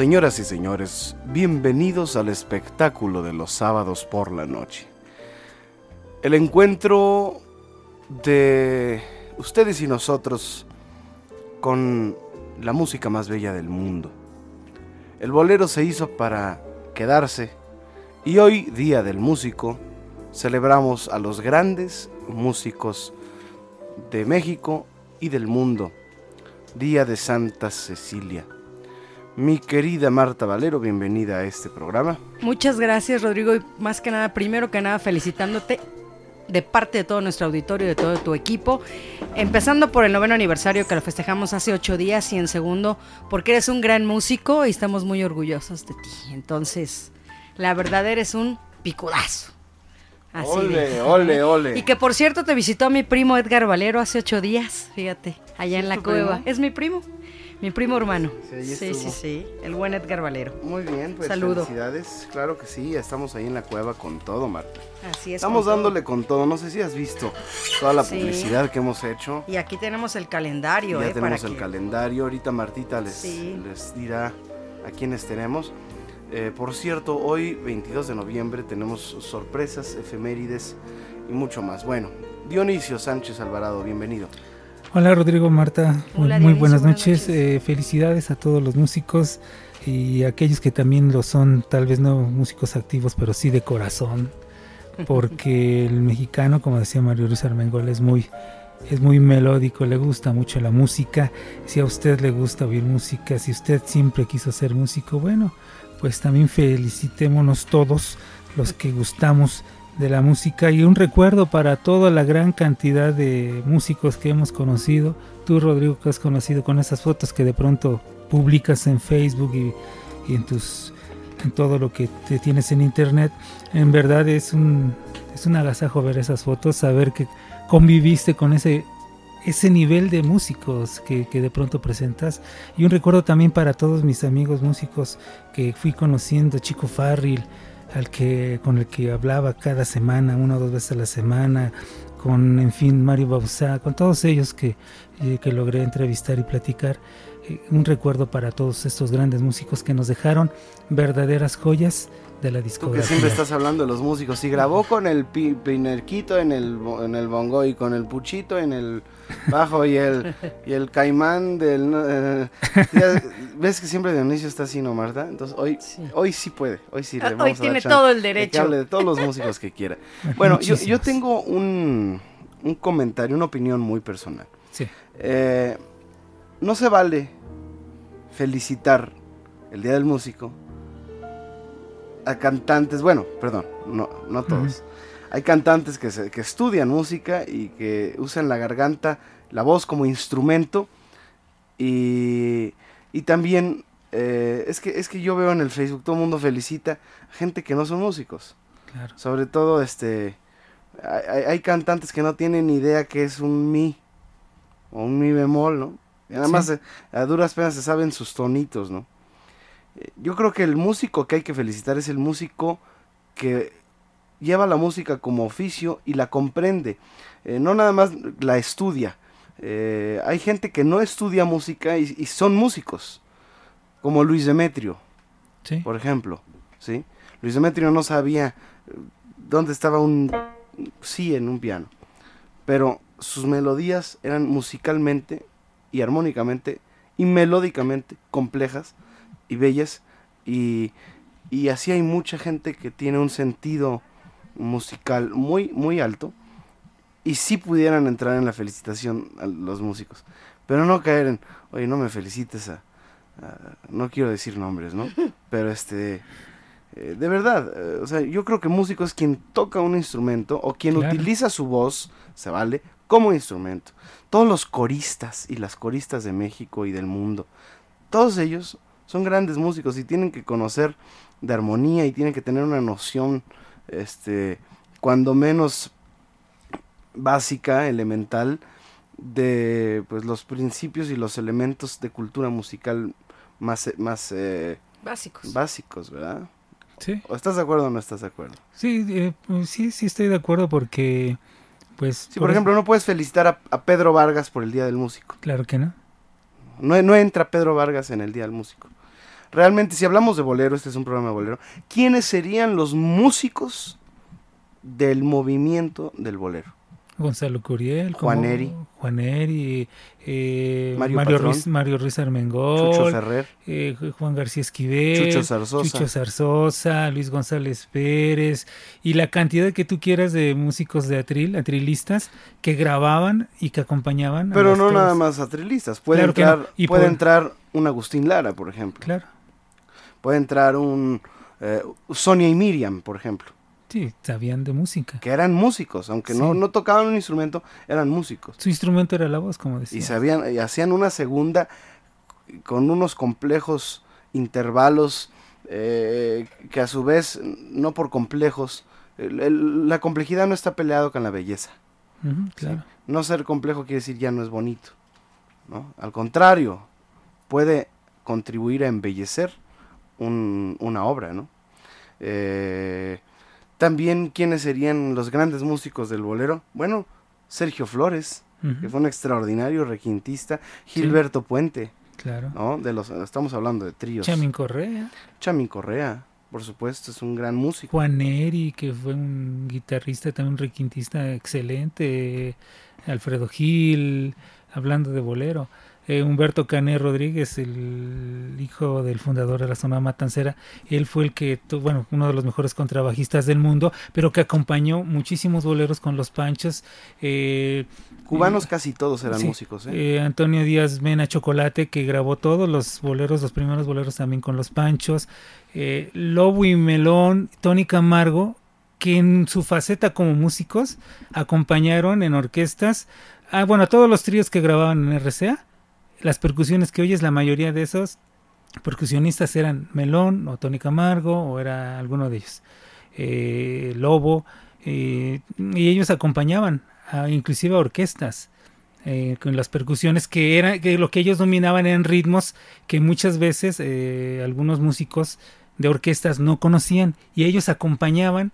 Señoras y señores, bienvenidos al espectáculo de los sábados por la noche. El encuentro de ustedes y nosotros con la música más bella del mundo. El bolero se hizo para quedarse y hoy, Día del Músico, celebramos a los grandes músicos de México y del mundo. Día de Santa Cecilia. Mi querida Marta Valero, bienvenida a este programa. Muchas gracias, Rodrigo, y más que nada, primero que nada, felicitándote de parte de todo nuestro auditorio, de todo tu equipo, empezando por el noveno aniversario que lo festejamos hace ocho días y en segundo porque eres un gran músico y estamos muy orgullosos de ti. Entonces, la verdad eres un picudazo. Así ole, ole, ole. Y que por cierto te visitó mi primo Edgar Valero hace ocho días, fíjate, allá en la cueva. Es mi primo. Mi primo hermano. Sí, sí, sí, El buen Edgar Valero. Muy bien, pues Saludo. felicidades. Claro que sí, estamos ahí en la cueva con todo, Marta. Así es. Estamos dándole con todo. No sé si has visto toda la publicidad que hemos hecho. Y aquí tenemos el calendario. ya eh, tenemos el calendario. Ahorita Martita les, les dirá a quiénes tenemos. Eh, por cierto, hoy 22 de noviembre tenemos sorpresas, efemérides y mucho más. Bueno, Dionisio Sánchez Alvarado, bienvenido. Hola Rodrigo, Marta, muy, buenas noches. Eh, felicidades a todos los músicos y aquellos que también lo son, tal vez no músicos activos, pero sí de corazón, porque el mexicano, como decía Mario Luis Armengol, es muy, es muy melódico, le gusta mucho la música. Si a usted le gusta oír música, si usted siempre quiso ser músico, bueno, pues también felicitémonos todos los que gustamos de la música y un recuerdo para toda la gran cantidad de músicos que hemos conocido. Tú, Rodrigo, que has conocido con esas fotos que de pronto publicas en Facebook y, en tus en todo lo que te tienes en internet. En verdad es un es un agasajo ver esas fotos, saber que conviviste con ese ese nivel de músicos que, que, de pronto presentas. Y un recuerdo también para todos mis amigos músicos que fui conociendo, Chico Farril, al que, con el que hablaba cada semana, una o dos veces a la semana, con, en fin, Mario Bausá, con todos ellos que, eh, que logré entrevistar y platicar. Eh, un recuerdo para todos estos grandes músicos que nos dejaron verdaderas joyas de la discografía. Tú que siempre estás hablando de los músicos. Y grabó con el pinerquito en el, en el bongo y con el puchito en el bajo y el, y el caimán del... Eh, ¿Ves que siempre Dionisio está así, no, Marta? Entonces hoy sí, hoy sí puede. Hoy sí le Hoy tiene todo el derecho. Que hable de todos los músicos que quiera. Bueno, yo, yo, tengo un, un, comentario, una opinión muy personal. Sí. Eh, no se vale felicitar el Día del Músico a cantantes, bueno, perdón, no, no todos. Hay cantantes que, que estudian música y que usan la garganta, la voz como instrumento. Y, y también eh, es, que, es que yo veo en el Facebook, todo el mundo felicita a gente que no son músicos. Claro. Sobre todo, este, hay, hay, cantantes que no tienen ni idea que es un mi o un mi bemol, ¿no? Y nada más eh, a duras penas se saben sus tonitos, ¿no? Yo creo que el músico que hay que felicitar es el músico que lleva la música como oficio y la comprende, eh, no nada más la estudia. Eh, hay gente que no estudia música y, son músicos, como Luis Demetrio, por ejemplo. ¿sí? Luis Demetrio no sabía eh, dónde estaba un sí en un piano, pero sus melodías eran musicalmente y armónicamente y melódicamente complejas y bellas y, y así hay mucha gente que tiene un sentido musical muy muy alto y sí pudieran entrar en la felicitación a los músicos pero no caer en oye no me felicites a, no quiero decir nombres no pero este eh, de verdad eh, o sea yo creo que músico es quien toca un instrumento o quien utiliza su voz se vale como instrumento. Todos los coristas y las coristas de México y del mundo todos ellos son grandes músicos y tienen que conocer de armonía y tienen que tener una noción, este, cuando menos básica, elemental, de pues los principios y los elementos de cultura musical más, más eh, básicos. básicos, ¿verdad? Sí. ¿O estás de acuerdo o no estás de acuerdo? Sí, eh, pues sí, sí estoy de acuerdo porque, pues... Sí, por, ejemplo, no puedes felicitar a, a, Pedro Vargas por el Día del Músico. Claro que no. No, no entra Pedro Vargas en el Día del Músico realmente, si hablamos de bolero, este es un programa de bolero, ¿quiénes serían los músicos del movimiento del bolero? Gonzalo Curiel, Juan Eri, Juan Eri, eh, Mario, Ruiz, Mario Ruiz Armengol, Chucho Ferrer, eh, Juan García Esquivel, Chucho Zarzosa. Chucho Zarzosa, Luis González Pérez y la cantidad que tú quieras de músicos de atril, atrilistas que grababan y que acompañaban. Pero no nada más atrilistas, puede entrar, y puede entrar un Agustín Lara, por ejemplo. Claro. Puede entrar un eh, Sonia y Miriam, por ejemplo. Sí, sabían de música. Que eran músicos, aunque no, no tocaban un instrumento, eran músicos. Su instrumento era la voz, como decía. Y, sabían, y hacían una segunda con unos complejos intervalos eh, que a su vez, no por complejos, la complejidad no está peleado con la belleza. claro. No ser complejo quiere decir ya no es bonito. ¿no? Al contrario, puede contribuir a embellecer una obra. ¿no? Eh, también, ¿quiénes serían los grandes músicos del bolero? Bueno, Sergio Flores, que fue un extraordinario requintista, Gilberto Puente. Claro. ¿no? De los, estamos hablando de tríos. Chamin Correa. Chamin Correa, por supuesto, es un gran músico. Juan Eri, que fue un guitarrista, también un requintista excelente. Alfredo Gil, hablando de bolero. Eh, Humberto Cané Rodríguez, el hijo del fundador de la zona matancera, él fue el que, bueno, uno de los mejores contrabajistas del mundo, pero que acompañó muchísimos boleros con los panchos. Eh, Cubanos casi todos eran músicos. ¿eh? Antonio Díaz Mena Chocolate, que grabó todos los boleros, los primeros boleros también con los panchos. Lobo y Melón, Tony Camargo, que en su faceta como músicos acompañaron en orquestas, a, bueno, a todos los tríos que grababan en RCA las percusiones que oyes, la mayoría de esos percusionistas eran Melón o Tony Camargo o era alguno de ellos. Eh, Lobo, eh, y ellos acompañaban a, inclusive a orquestas. Eh, con las percusiones que era que lo que ellos dominaban eran ritmos que muchas veces algunos músicos de orquestas no conocían y ellos acompañaban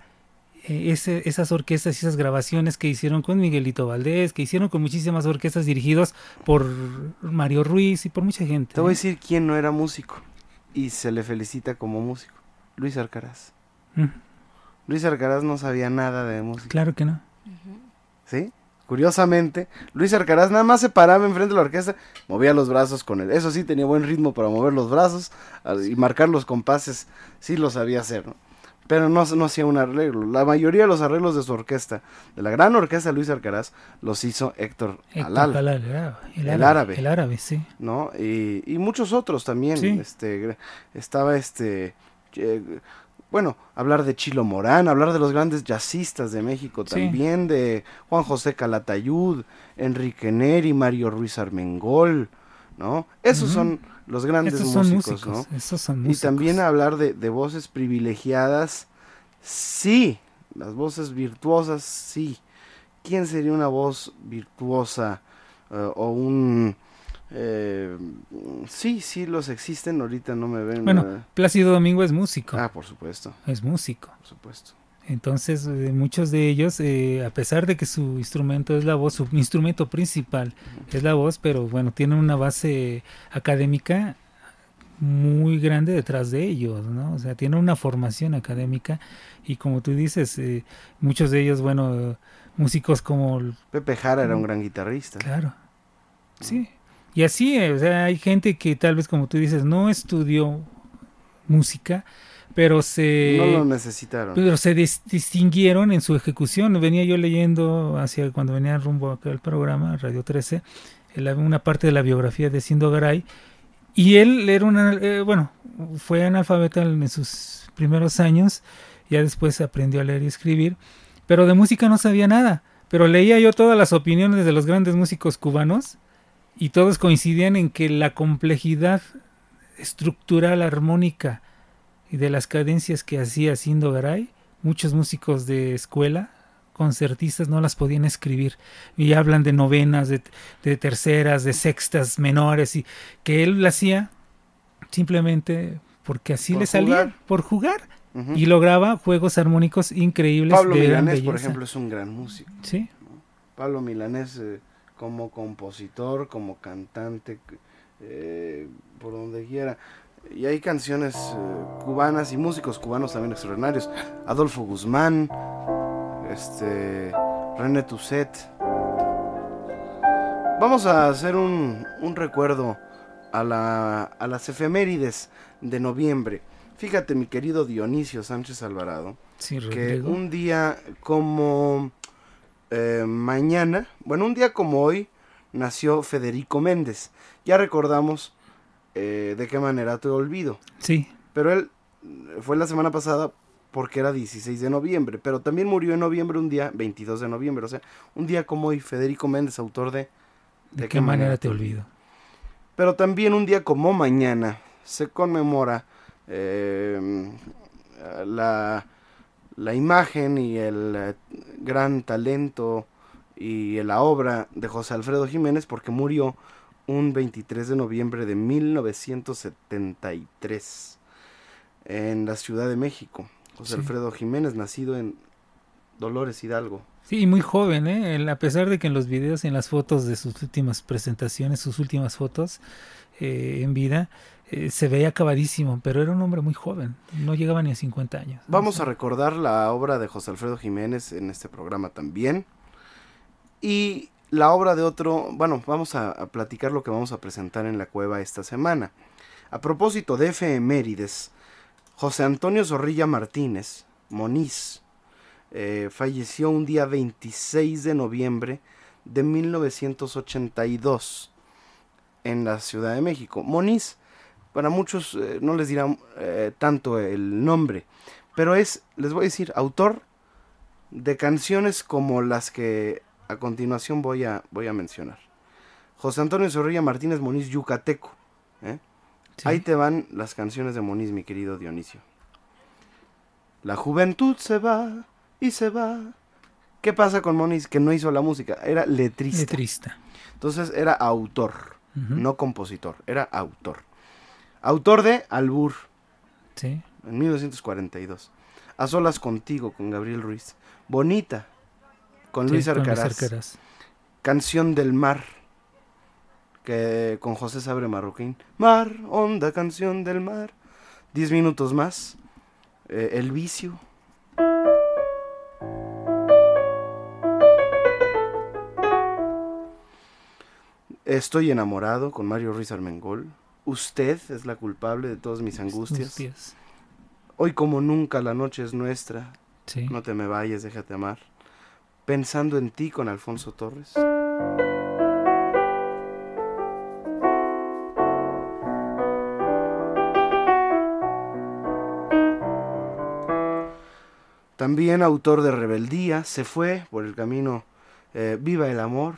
eh, esas orquestas y esas grabaciones que hicieron con Miguelito Valdés, que hicieron con muchísimas orquestas dirigidos por Mario Ruiz y por mucha gente. Te voy a ¿eh? decir quién no era músico y se le felicita como músico. Luis Arcaraz. Luis Arcaraz no sabía nada de música. Claro que no. ¿Sí? Curiosamente, Luis Arcaraz nada más se paraba enfrente de la orquesta, movía los brazos con él. Eso sí, tenía buen ritmo para mover los brazos y marcar los compases, sí lo sabía hacer, ¿no? Pero no, no hacía un arreglo. La mayoría de los arreglos de su orquesta, de la gran orquesta Luis Arcaraz, los hizo Héctor, Héctor Alal, el, árabe, el, árabe, sí. ¿No? Y, y muchos otros también. Este, estaba este... Eh, bueno, hablar de Chilo Morán, hablar de los grandes jazzistas de México también, de Juan José Calatayud, Enrique Neri, Mario Ruiz Armengol, ¿no? Esos son los grandes músicos, ¿no? Esos son Y también hablar de, de, voces privilegiadas, sí, las voces virtuosas, sí. ¿Quién sería una voz virtuosa eh, o un eh, sí, sí, los existen, ahorita no me ven. Bueno, Plácido Domingo es músico. Ah, por supuesto. Es músico. Por supuesto. Entonces, eh, muchos de ellos, eh, a pesar de que su instrumento es la voz, su instrumento principal es la voz, pero bueno, tienen una base académica muy grande detrás de ellos, ¿no? O sea, tienen una formación académica y como tú dices, eh, muchos de ellos, bueno, músicos como... Pepe Jara era un gran guitarrista. Claro. Sí. Y así, eh, o sea, hay gente que tal vez, como tú dices, no estudió música, pero se... No lo necesitaron. Pero se distinguieron en su ejecución. Venía yo leyendo hacia cuando venía rumbo acá al programa, Radio 13, una parte de la biografía de Sindo Garay, y él era una, eh, bueno, fue analfabeta en sus primeros años, ya después aprendió a leer y escribir, pero de música no sabía nada. Pero leía yo todas las opiniones de los grandes músicos cubanos y todos coincidían en que la complejidad estructural armónica y de las cadencias que hacía Sindo Garay, muchos músicos de escuela, concertistas, no las podían escribir. Y hablan de novenas, de, terceras, de sextas menores, y que él lo hacía simplemente porque así le salía, por jugar. Y lograba juegos armónicos increíbles. Pablo Milanés, por ejemplo, es un gran músico. Sí. Pablo Milanés... Eh, como compositor, como cantante, eh, por donde quiera. Y hay canciones eh, cubanas y músicos cubanos también extraordinarios. Adolfo Guzmán, este, René Tusset. Vamos a hacer un, un recuerdo a, la, a las efemérides de noviembre. Fíjate, mi querido Dionisio Sánchez Alvarado, que un día como eh, mañana, bueno, un día como hoy, nació Federico Méndez. Ya recordamos eh, de qué manera te olvido. Sí. Pero él fue la semana pasada porque era 16 de noviembre, pero también murió en noviembre un día, 22 de noviembre, o sea, un día como hoy, Federico Méndez, autor de ¿De, qué, manera, te olvido? Pero también un día como mañana se conmemora la la imagen y el eh, gran talento y la obra de José Alfredo Jiménez porque murió un 23 de noviembre de 1973 en la Ciudad de México. José Alfredo Jiménez, nacido en Dolores Hidalgo. Sí, muy joven, ¿eh? a pesar de que en los videos y en las fotos de sus últimas presentaciones, sus últimas fotos eh, en vida, eh, se veía acabadísimo, pero era un hombre muy joven, no llegaba ni a 50 años. Vamos a recordar la obra de José Alfredo Jiménez en este programa también. Y la obra de otro, bueno, vamos a, platicar lo que vamos a presentar en la cueva esta semana. A propósito de efemérides, José Antonio Zorrilla Martínez, Moniz, eh, falleció un día 26 de noviembre de 1982 en la Ciudad de México. Moniz para muchos eh, no les dirán eh, tanto el nombre, pero es, les voy a decir, autor de canciones como las que a continuación voy a, voy a mencionar. José Antonio Zorrilla Martínez Moniz Yucateco. ¿eh? Ahí te van las canciones de Moniz, mi querido Dionisio. La juventud se va y se va. ¿Qué pasa con Moniz? Que no hizo la música, era letrista. Letrista. Entonces era autor, no compositor, era autor. Autor de Albur. Sí. En 1942. A solas contigo con Gabriel Ruiz. Bonita con Luis Arcaraz. Canción del mar que con José Sabre Marroquín. Mar, onda, canción del mar. Diez minutos más. Eh, el vicio. Estoy enamorado con Mario Ruiz Armengol. Usted es la culpable de todas mis angustias. Hoy como nunca la noche es nuestra. No te me vayas, déjate amar. Pensando en ti con Alfonso Torres. También autor de Rebeldía, se fue por el camino eh, Viva el Amor.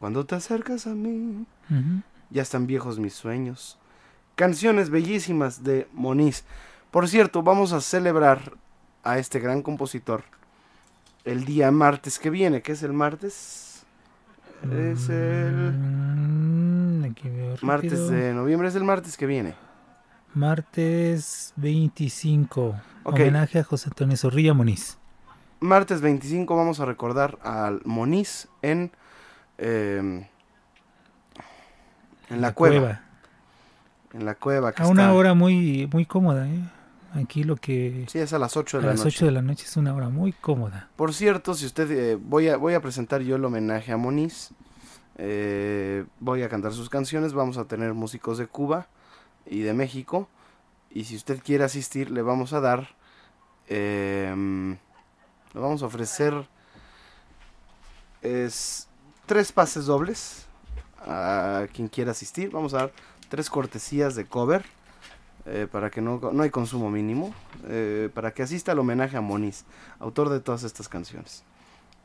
Cuando te acercas a mí, ya están viejos mis sueños. Canciones bellísimas de Moniz. Por cierto, vamos a celebrar a este gran compositor el día martes que viene. ¿Qué es el martes? Es el... Mm, martes de noviembre, es el martes que viene. Martes 25. Homenaje a José Antonio Zorrilla Moniz. Martes 25 vamos a recordar al Moniz en, em, en la, cueva. En la cueva. a una hora muy, muy cómoda. ¿eh? Aquí lo que... Sí, es a las 8 de a la las 8 de la noche es una hora muy cómoda. Por cierto, si usted... Eh, voy, a, voy a presentar yo el homenaje a Moniz. Eh, voy a cantar sus canciones. Vamos a tener músicos de Cuba y de México. Y si usted quiere asistir, le vamos a dar, em, le vamos a ofrecer es, tres pases dobles a quien quiera asistir. Vamos a dar tres cortesías de cover. Eh, para que no, no hay consumo mínimo, eh, para que asista al homenaje a Moniz, autor de todas estas canciones.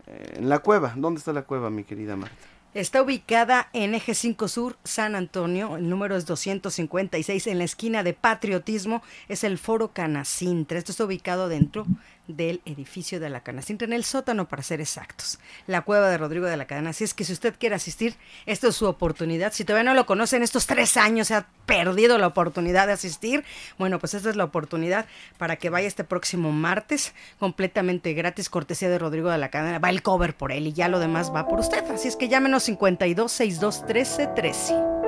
Eh, en la cueva, ¿dónde está la cueva, mi querida Marta? Está ubicada en Eje 5 Sur, San Antonio. El número es 256 en la esquina de Patriotismo. Es el Foro Canacintra. Esto está ubicado dentro del edificio de la Canacintra, en el sótano para ser exactos. La cueva de Rodrigo de la Cadena. Así es que si usted quiere asistir, esta es su oportunidad. Si todavía no lo conoce en estos tres años, se ha perdido la oportunidad de asistir, bueno, pues esta es la oportunidad para que vaya este próximo martes, completamente gratis, cortesía de Rodrigo de la Cadena. Va el cover por él y ya lo demás va por usted. Así es que llámenos 52 62 13 13.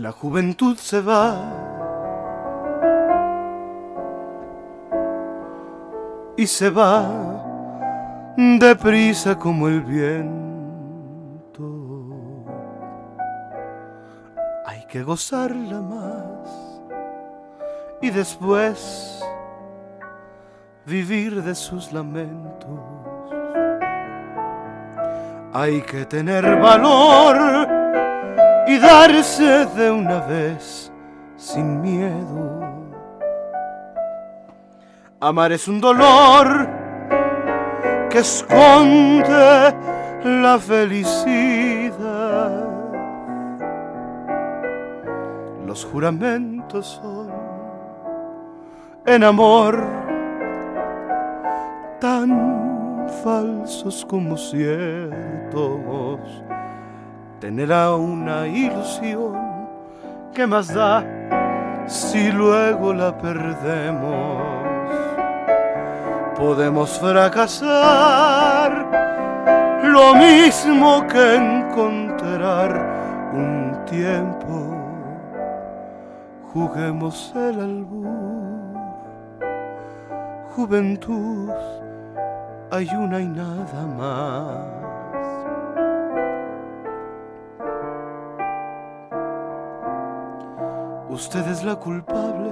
La juventud se va. Y se va deprisa como el viento. Hay que gozarla más y después vivir de sus lamentos. Hay que tener valor y darse de una vez sin miedo. Amar es un dolor que esconde la felicidad. Los juramentos son en amor tan falsos como ciertos tener a una ilusión que más da si luego la perdemos. Podemos fracasar lo mismo que encontrar un tiempo. Juguemos el albur, juventud, hay una y nada más. Usted es la culpable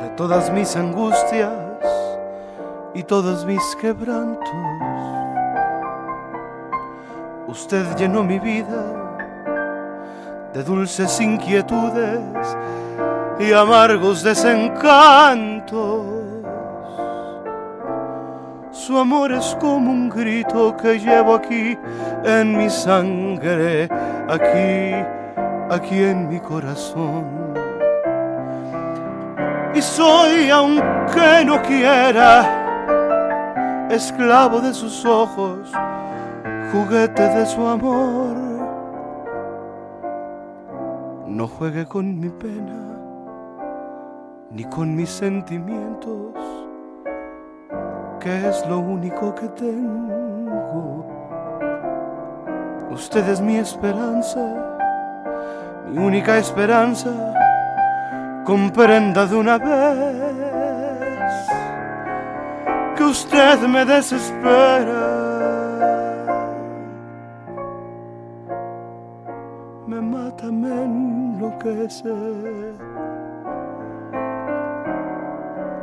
de todas mis angustias y todos mis quebrantos. Usted llenó mi vida de dulces inquietudes y amargos desencantos. Su amor es como un grito que llevo aquí en mi sangre, aquí, aquí en mi corazón. Y soy, aunque no quiera, esclavo de sus ojos, juguete de su amor. No juegue con mi pena, ni con mis sentimientos, que es lo único que tengo. Usted es mi esperanza, mi única esperanza, comprenda de una vez que usted me desespera. Me mata, me enloquece.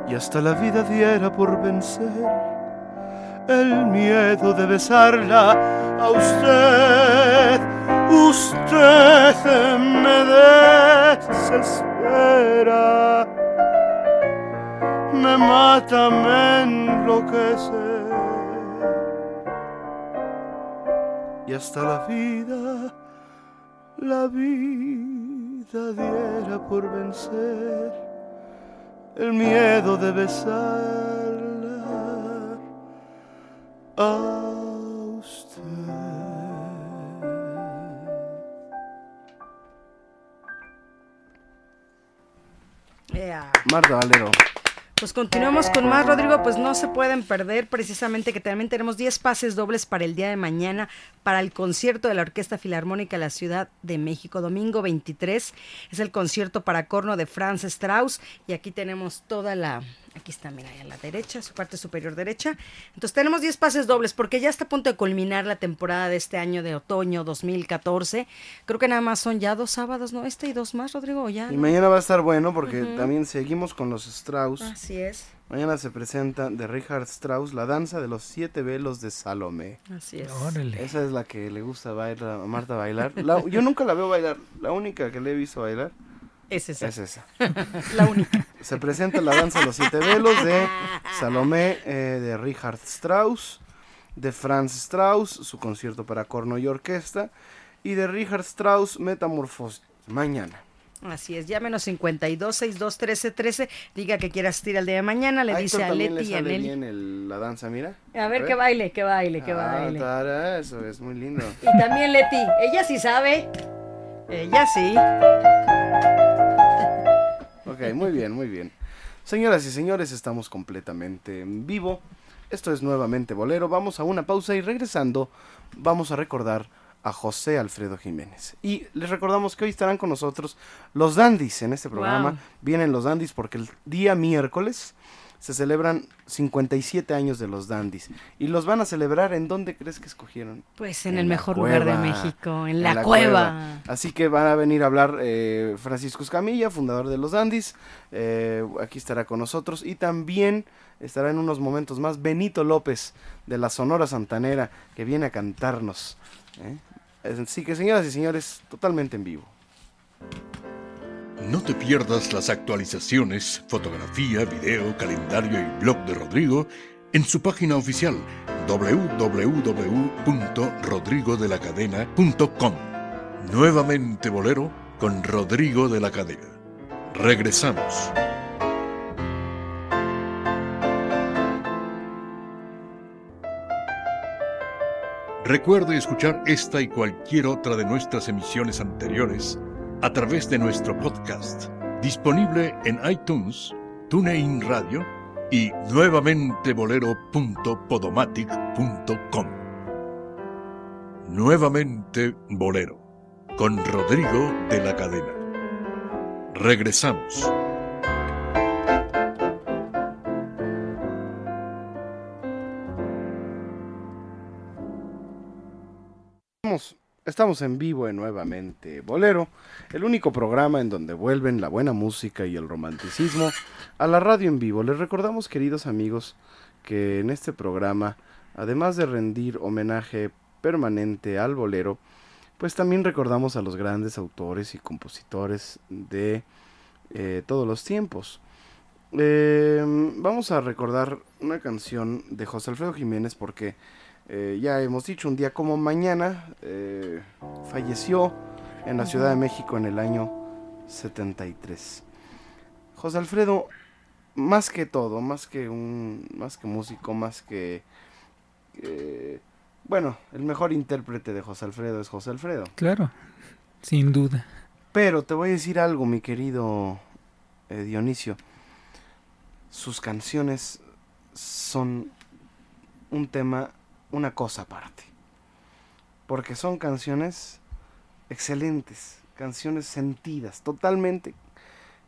Y hasta la vida diera por vencer el miedo de besarla a usted. Usted me desespera, me mata, me enloquece. Y hasta la vida, la vida diera por vencer el miedo de besarla a usted. Yeah. Marta Valero. Pues continuamos con más, Rodrigo. Pues no se pueden perder precisamente que también tenemos 10 pases dobles para el día de mañana para el concierto de la Orquesta Filarmónica de la Ciudad de México. Domingo 23 es el concierto para corno de Franz Strauss y aquí tenemos toda la... Aquí está, mira, a la derecha, su parte superior derecha. Entonces tenemos 10 pases dobles porque ya está a punto de culminar la temporada de este año de otoño 2014. Creo que nada más son ya dos sábados, ¿no? Este y dos más, Rodrigo, ¿o ya. Y ¿no? mañana va a estar bueno porque también seguimos con los Strauss. Así es, Mañana se presenta de Richard Strauss la danza de los siete velos de Salomé. así es. Órale. Esa es la que le gusta bailar, a Marta bailar. La- yo nunca la veo bailar. La única que le he visto bailar Es esa, es esa. la única. Se presenta la danza de los siete velos de Salomé, eh, de Richard Strauss, de Franz Strauss, su concierto para corno y orquesta, y de Richard Strauss, Metamorfosis. Mañana. Así es, llámenos 52 62 13 13. Diga que quiere asistir al día de mañana. Le A dice a le Leti y a Nelly. bien el- la danza, mira. A ver que baile, que baile, que Ah, baile. tara, eso es muy lindo. Y también Leti, ella sí sabe. Ella sí. Ok, muy bien, muy bien. Señoras y señores, estamos completamente en vivo. Esto es nuevamente Bolero. Vamos a una pausa y regresando vamos a recordar a José Alfredo Jiménez. Y les recordamos que hoy estarán con nosotros los Dandys en este programa. Wow. Vienen los Dandys porque el día miércoles se celebran 57 años de los Dandys. Y los van a celebrar en dónde crees que escogieron. Pues en, En el mejor lugar de. México, en, la, cueva. Así que van a venir a hablar eh, Francisco Escamilla, fundador de los Dandys. eh, aquí estará con nosotros. Y también estará en unos momentos más Benito López de la Sonora Santanera, que viene a cantarnos. ¿eh? Así que, señoras y señores, totalmente en vivo. No te pierdas las actualizaciones, fotografía, video, calendario y blog de Rodrigo en su página oficial www.rodrigodelacadena.com. Nuevamente Bolero con Rodrigo de la Cadena. Regresamos. Recuerde escuchar esta y cualquier otra de nuestras emisiones anteriores a través de nuestro podcast, disponible en iTunes, TuneIn Radio y nuevamente bolero.podomatic.com. Nuevamente Bolero, con Rodrigo de la Cadena. Regresamos. Estamos, estamos en vivo en nuevamente Bolero, el único programa en donde vuelven la buena música y el romanticismo a la radio en vivo. Les recordamos, queridos amigos, que en este programa, además de rendir homenaje permanente al bolero, pues también recordamos a los grandes autores y compositores de eh, todos los tiempos. Eh, vamos a recordar una canción de José Alfredo Jiménez porque eh, ya hemos dicho, un día como mañana eh, falleció en la Ciudad de México en el año 73. José Alfredo más que todo, más que un, más que músico, más que, bueno, el mejor intérprete de José Alfredo es José Alfredo. Claro, sin duda. Pero te voy a decir algo, mi querido eh, Dionisio. Sus canciones son un tema, una cosa aparte. Porque son canciones excelentes, canciones sentidas, totalmente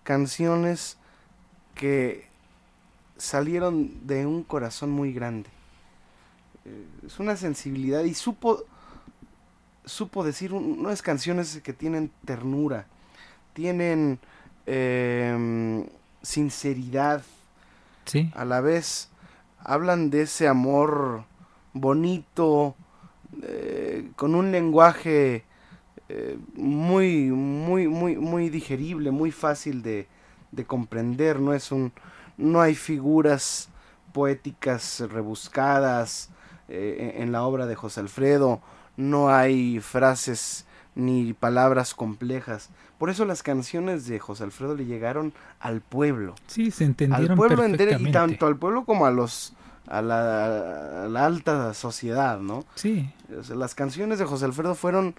canciones que salieron de un corazón muy grande. Eh, es una sensibilidad y supo supo decir unas canciones que tienen ternura, tienen em, sinceridad, sí. a la vez hablan de ese amor bonito, eh, con un lenguaje eh, muy, muy, muy, muy digerible, muy fácil de, de comprender, no es un, no hay figuras poéticas rebuscadas eh, en la obra de José Alfredo, no hay frases ni palabras complejas. Por eso las canciones de José Alfredo le llegaron al pueblo. Sí, se entendieron al pueblo entero y tanto al pueblo como a los a la, alta sociedad, ¿no? Sí. las canciones de José Alfredo fueron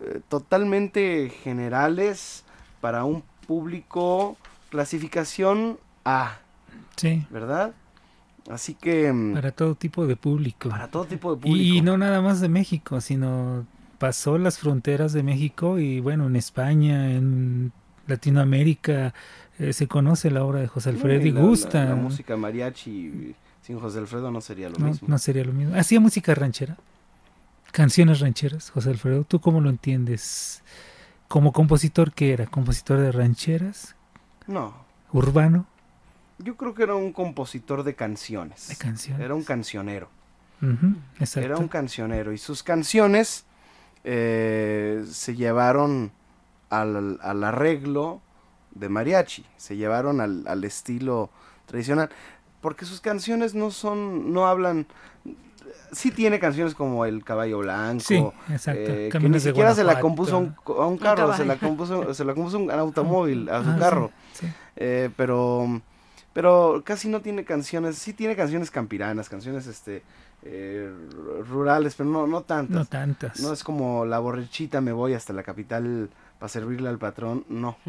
eh, totalmente generales para un público clasificación A. Sí. ¿Verdad? Así que... Mm, para todo tipo de público. Para todo tipo de público. Y, no nada más de México, sino pasó las fronteras de México y bueno, en España, en Latinoamérica, eh, se conoce la obra de José Alfredo y, gusta. La, música mariachi sin José Alfredo no sería lo mismo. No sería lo mismo. ¿Hacía música ranchera? Canciones rancheras, José Alfredo. ¿Tú cómo lo entiendes? ¿Como compositor qué era? ¿Compositor de rancheras? No. ¿Urbano? yo creo que era un compositor de canciones. De canciones. Era un cancionero. exacto. Era un cancionero. Y sus canciones eh, se llevaron al, arreglo de mariachi. Se llevaron al, estilo tradicional. Porque sus canciones no son, no hablan sí tiene canciones como El Caballo Blanco. Sí, exacto. Eh, que ni siquiera se la compuso a un, carro, se la compuso, se la compuso a un automóvil, a su ah, carro. Eh, pero pero casi no tiene canciones, sí tiene canciones campiranas, canciones este eh, rurales, pero no, no tantas. No tantas. No es como la borrachita me voy hasta la capital para servirle al patrón, no.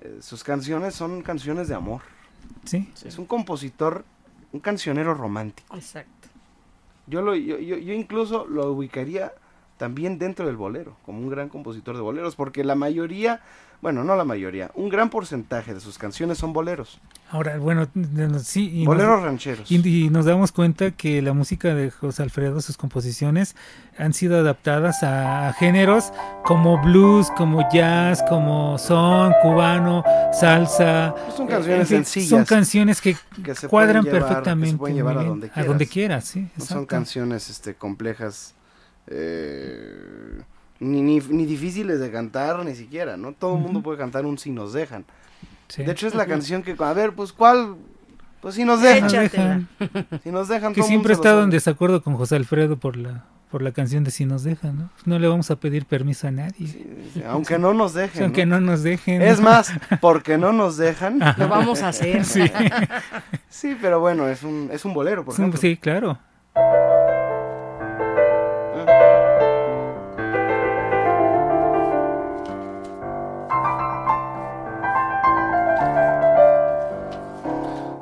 Eh, sus canciones son canciones de amor. ¿Sí? Es un compositor, un cancionero romántico. Exacto. Yo, lo, yo, yo, yo incluso lo ubicaría también dentro del bolero, como un gran compositor de boleros, porque la mayoría bueno, no la mayoría, un gran porcentaje de sus canciones son boleros. Ahora, bueno, sí. boleros rancheros. Y, nos damos cuenta que la música de José Alfredo, sus composiciones, han sido adaptadas a, géneros como blues, como jazz, como son, cubano, salsa. Pues son canciones sencillas. Son canciones que, cuadran perfectamente. a donde quieras. A donde quieras, sí. No son canciones este, complejas. Eh, ni, ni, ni, difíciles de cantar, ni siquiera, ¿no? Todo el mundo puede cantar un Si nos dejan. De hecho, es la canción que, a ver, pues, ¿cuál? Pues si nos dejan. Si nos dejan. Que siempre he estado en desacuerdo con José Alfredo por la por la canción de Si nos dejan, ¿no? No le vamos a pedir permiso a nadie. aunque no nos dejen. aunque ¿no? nos dejen. Es más, porque no nos dejan. Lo vamos a hacer. Sí. sí, pero bueno, es un, es un bolero, por ejemplo. Sí, claro.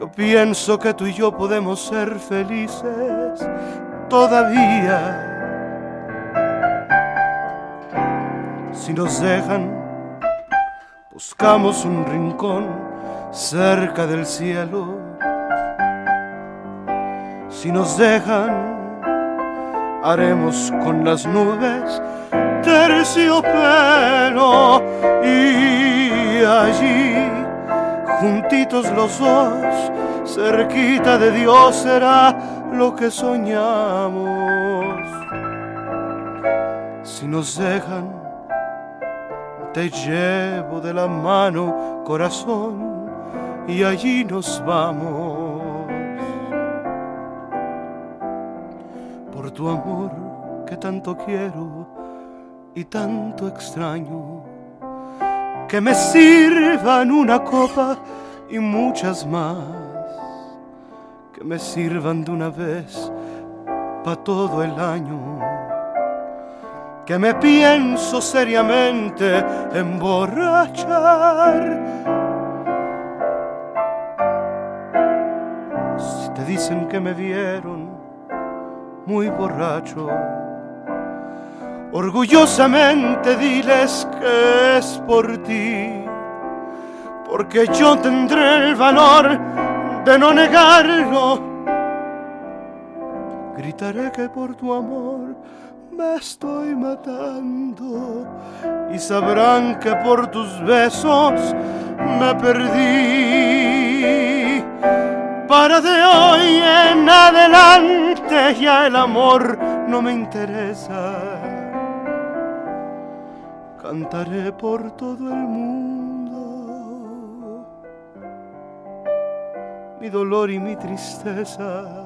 Yo pienso que tú y yo podemos ser felices todavía. Si nos dejan, buscamos un rincón cerca del cielo. Si nos dejan, haremos con las nubes terciopelo y allí, juntitos los dos, cerquita de Dios será lo que soñamos. Si nos dejan, te llevo de la mano, corazón, y allí nos vamos. Por tu amor que tanto quiero y tanto extraño, que me sirvan una copa y muchas más que me sirvan de una vez pa' todo el año. Que me pienso seriamente emborrachar. Si te dicen que me vieron muy borracho, orgullosamente diles que es por ti, porque yo tendré el valor de no negarlo. Gritaré que por tu amor me estoy matando y sabrán que por tus besos me perdí. Para de hoy en adelante ya el amor no me interesa. Cantaré por todo el mundo mi dolor y mi tristeza.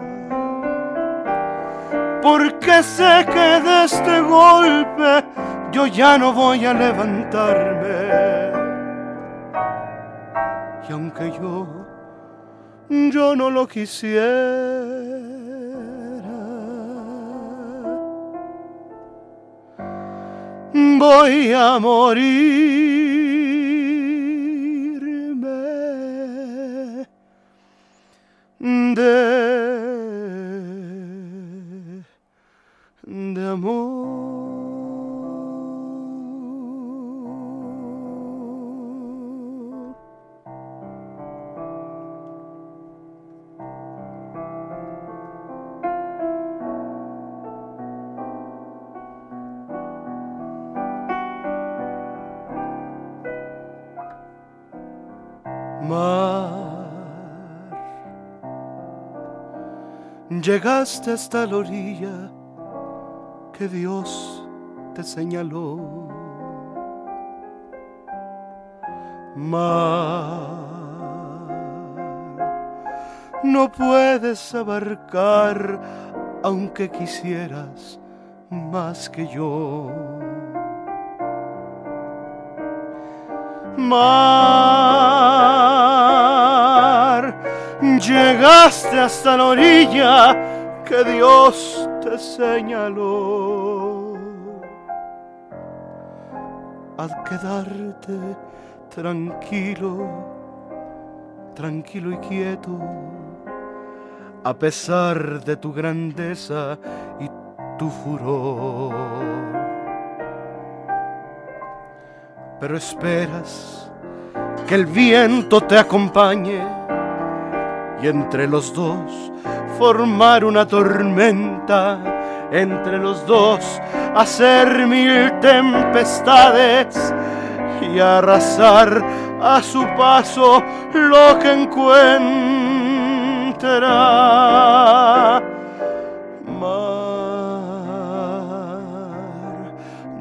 Porque sé que de este golpe yo ya no voy a levantarme. Y aunque yo, yo no lo quisiera, voy a morir. de, de amor. Llegaste hasta la orilla que Dios te señaló. Mar, no puedes abarcar aunque quisieras más que yo. Mar, hasta la orilla que Dios te señaló. Al quedarte tranquilo, tranquilo y quieto, a pesar de tu grandeza y tu furor. Pero esperas que el viento te acompañe y entre los dos formar una tormenta, entre los dos hacer mil tempestades y arrasar a su paso lo que encuentra. Mar,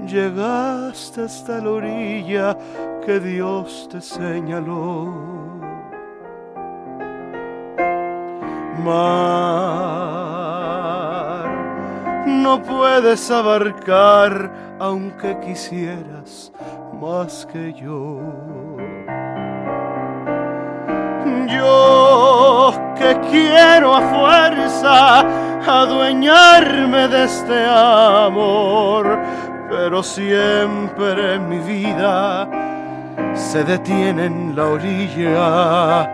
llegaste hasta la orilla que Dios te señaló mar. No puedes abarcar, aunque quisieras, más que yo. Yo que quiero a fuerza adueñarme de este amor, pero siempre en mi vida se detiene en la orilla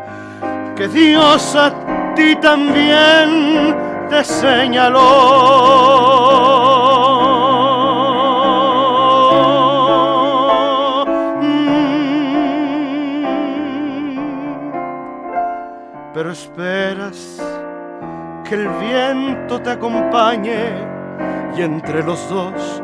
que Dios ti también te señaló. Mm. Pero esperas que el viento te acompañe y entre los dos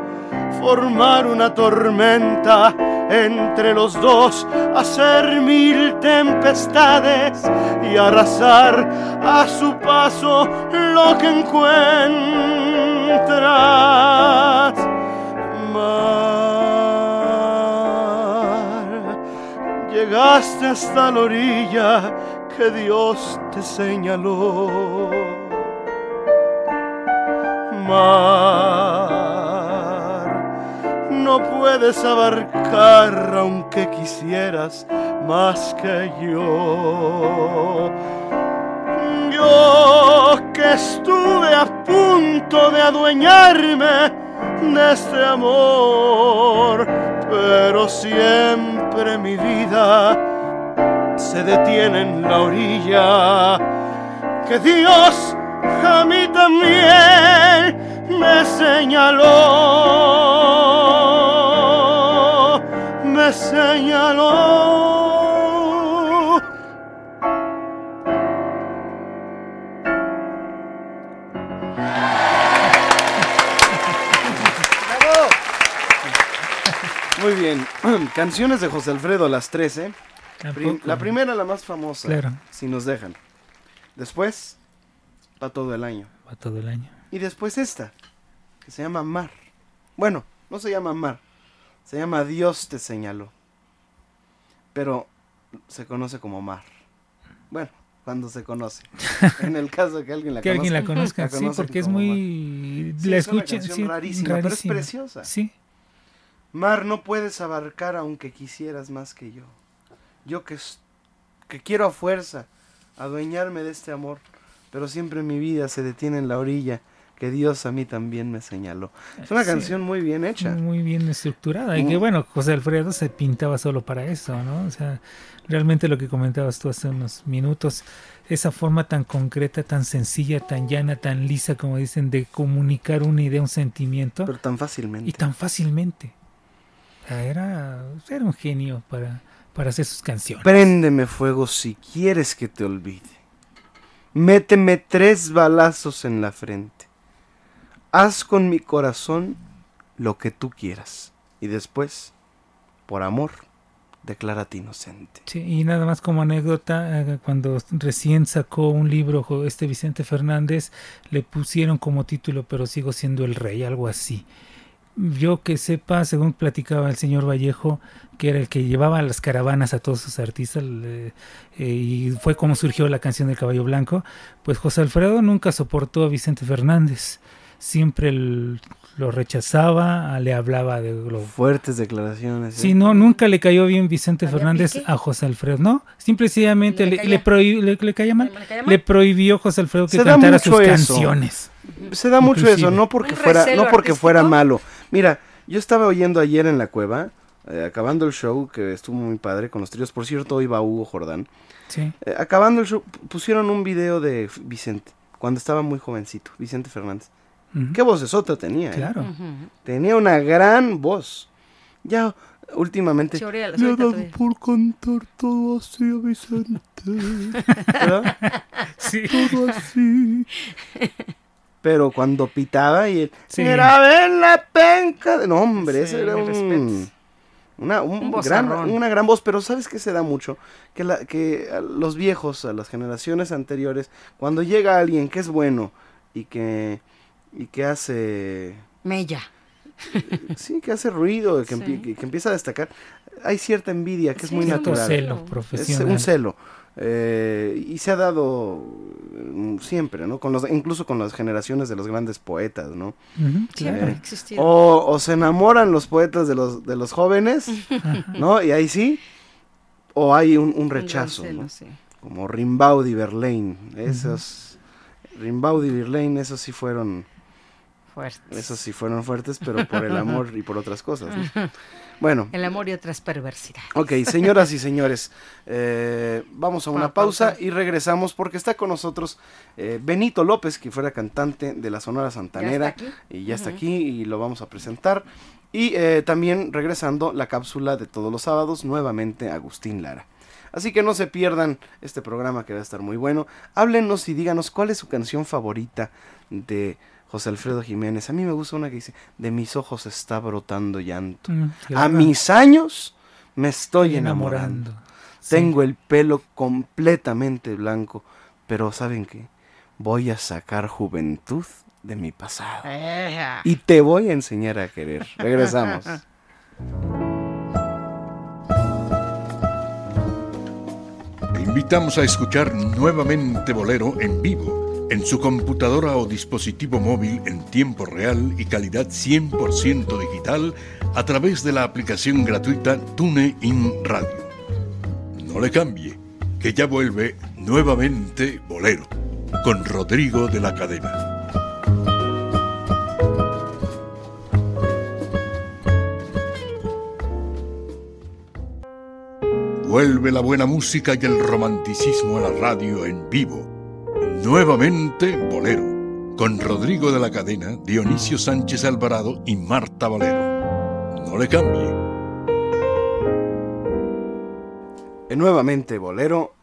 formar una tormenta entre los dos, hacer mil tempestades y arrasar a su paso lo que encuentras. Mar, llegaste hasta la orilla que Dios te señaló. Mar, no puedes abarcar aunque quisieras más que yo. Yo que estuve a punto de adueñarme de este amor, pero siempre mi vida se detiene en la orilla. Que Dios a mí también me señaló, señaló. Muy bien, canciones de José Alfredo, las tres, ¿eh? la primera, la más famosa, si nos dejan. Después, va todo el año. Va todo el año. Y después esta, que se llama Mar. Bueno, no se llama Mar, se llama Dios te señaló. Pero se conoce como Mar. Bueno, cuando se conoce. en el caso de que alguien la que alguien la conozca, sí, porque es muy... la escuchen, sí, rarísima, pero es preciosa. Sí. Mar, no puedes abarcar aunque quisieras más que yo. Yo que, que quiero a fuerza adueñarme de este amor, pero siempre mi vida se detiene en la orilla que Dios a mí también me señaló. Es una canción muy bien hecha. Muy bien estructurada. Y que bueno, José Alfredo se pintaba solo para eso, ¿no? O sea, realmente lo que comentabas tú hace unos minutos, esa forma tan concreta, tan sencilla, tan llana, tan lisa, como dicen, de comunicar una idea, un sentimiento. Pero tan fácilmente. Y tan fácilmente. Era, era un genio para, para hacer sus canciones. Préndeme fuego si quieres que te olvide. Méteme tres balazos en la frente. Haz con mi corazón lo que tú quieras. Y después, por amor, declárate inocente. Sí, y nada más como anécdota, eh, cuando recién sacó un libro este Vicente Fernández, le pusieron como título, pero sigo siendo el rey, algo así yo que sepa, según platicaba el señor Vallejo, que era el que llevaba las caravanas a todos sus artistas, eh, y fue como surgió la canción del Caballo Blanco, pues José Alfredo nunca soportó a Vicente Fernández, siempre lo rechazaba, le hablaba de lo... Fuertes declaraciones. ¿eh? Sí, no, nunca le cayó bien Vicente Fernández a José Alfredo, no, simplemente le, le, le, caía mal, le prohibió José Alfredo que cantara sus canciones. Se da mucho eso, no porque fuera, no porque fuera malo, Mira, yo estaba oyendo ayer en la cueva, eh, acabando el show, que estuvo muy padre con los tríos. Por cierto, hoy va Hugo Jordán. Sí. Eh, acabando el show, pusieron un video de Vicente, cuando estaba muy jovencito, Vicente Fernández. Qué voz es otra tenía. ¿eh? Claro. Tenía una gran voz. Ya últimamente me ha dado por cantar todo así a Vicente. ¿Verdad? Sí. Todo así pero cuando pitaba y él, era ver la penca. No, hombre, ese era un, una, gran, una gran voz, pero ¿sabes qué se da mucho? Que, la, que a los viejos, a las generaciones anteriores, cuando llega alguien que es bueno y que, y que hace... Mella. Sí, que hace ruido, que, que, empieza a destacar, hay cierta envidia que es muy natural. Celo profesional. Es un celo. Eh, y se ha dado mm, siempre, ¿no? Con los, incluso con las generaciones de los grandes poetas, ¿no? siempre eh, O, se enamoran los poetas de los, de los jóvenes, ¿no? Y ahí sí. O hay un, rechazo, ¿no? Como Rimbaud y Verlaine. Esos. Rimbaud y Verlaine, esos sí fueron. Fuertes. Esos sí fueron fuertes, pero por el amor y por otras cosas. Bueno. El amor y otras perversidades. Ok, señoras y señores, eh, vamos a una pausa, y regresamos porque está con nosotros eh, Benito López, que fuera cantante de la Sonora Santanera. Y ya está aquí y lo vamos a presentar. Y eh, también regresando la cápsula de todos los sábados, nuevamente Agustín Lara. Así que no se pierdan este programa que va a estar muy bueno. Háblenos y díganos cuál es su canción favorita de José Alfredo Jiménez. A mí me gusta una que dice, de mis ojos está brotando llanto. Mm, a mis años me estoy enamorando. Tengo el pelo completamente blanco, pero ¿saben qué? Voy a sacar juventud de mi pasado. Y te voy a enseñar a querer. Regresamos. Te invitamos a escuchar nuevamente Bolero en vivo, en su computadora o dispositivo móvil en tiempo real y calidad 100% digital a través de la aplicación gratuita TuneIn Radio. No le cambie, que ya vuelve nuevamente Bolero, con Rodrigo de la Cadena. Vuelve la buena música y el romanticismo a la radio en vivo. Nuevamente Bolero, con Rodrigo de la Cadena, Dionisio Sánchez Alvarado y Marta Valero. No le cambie. Nuevamente Bolero,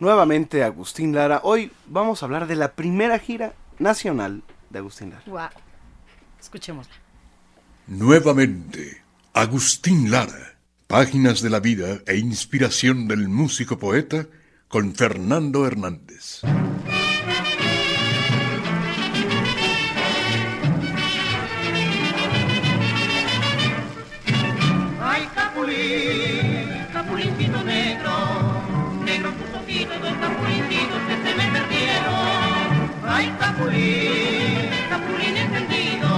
nuevamente Agustín Lara. Hoy vamos a hablar de la primera gira nacional de Agustín Lara. Wow. Escuchémosla. Nuevamente, Agustín Lara Páginas de la vida e inspiración del músico poeta con Fernando Hernández. Capulín, Capulín encendido,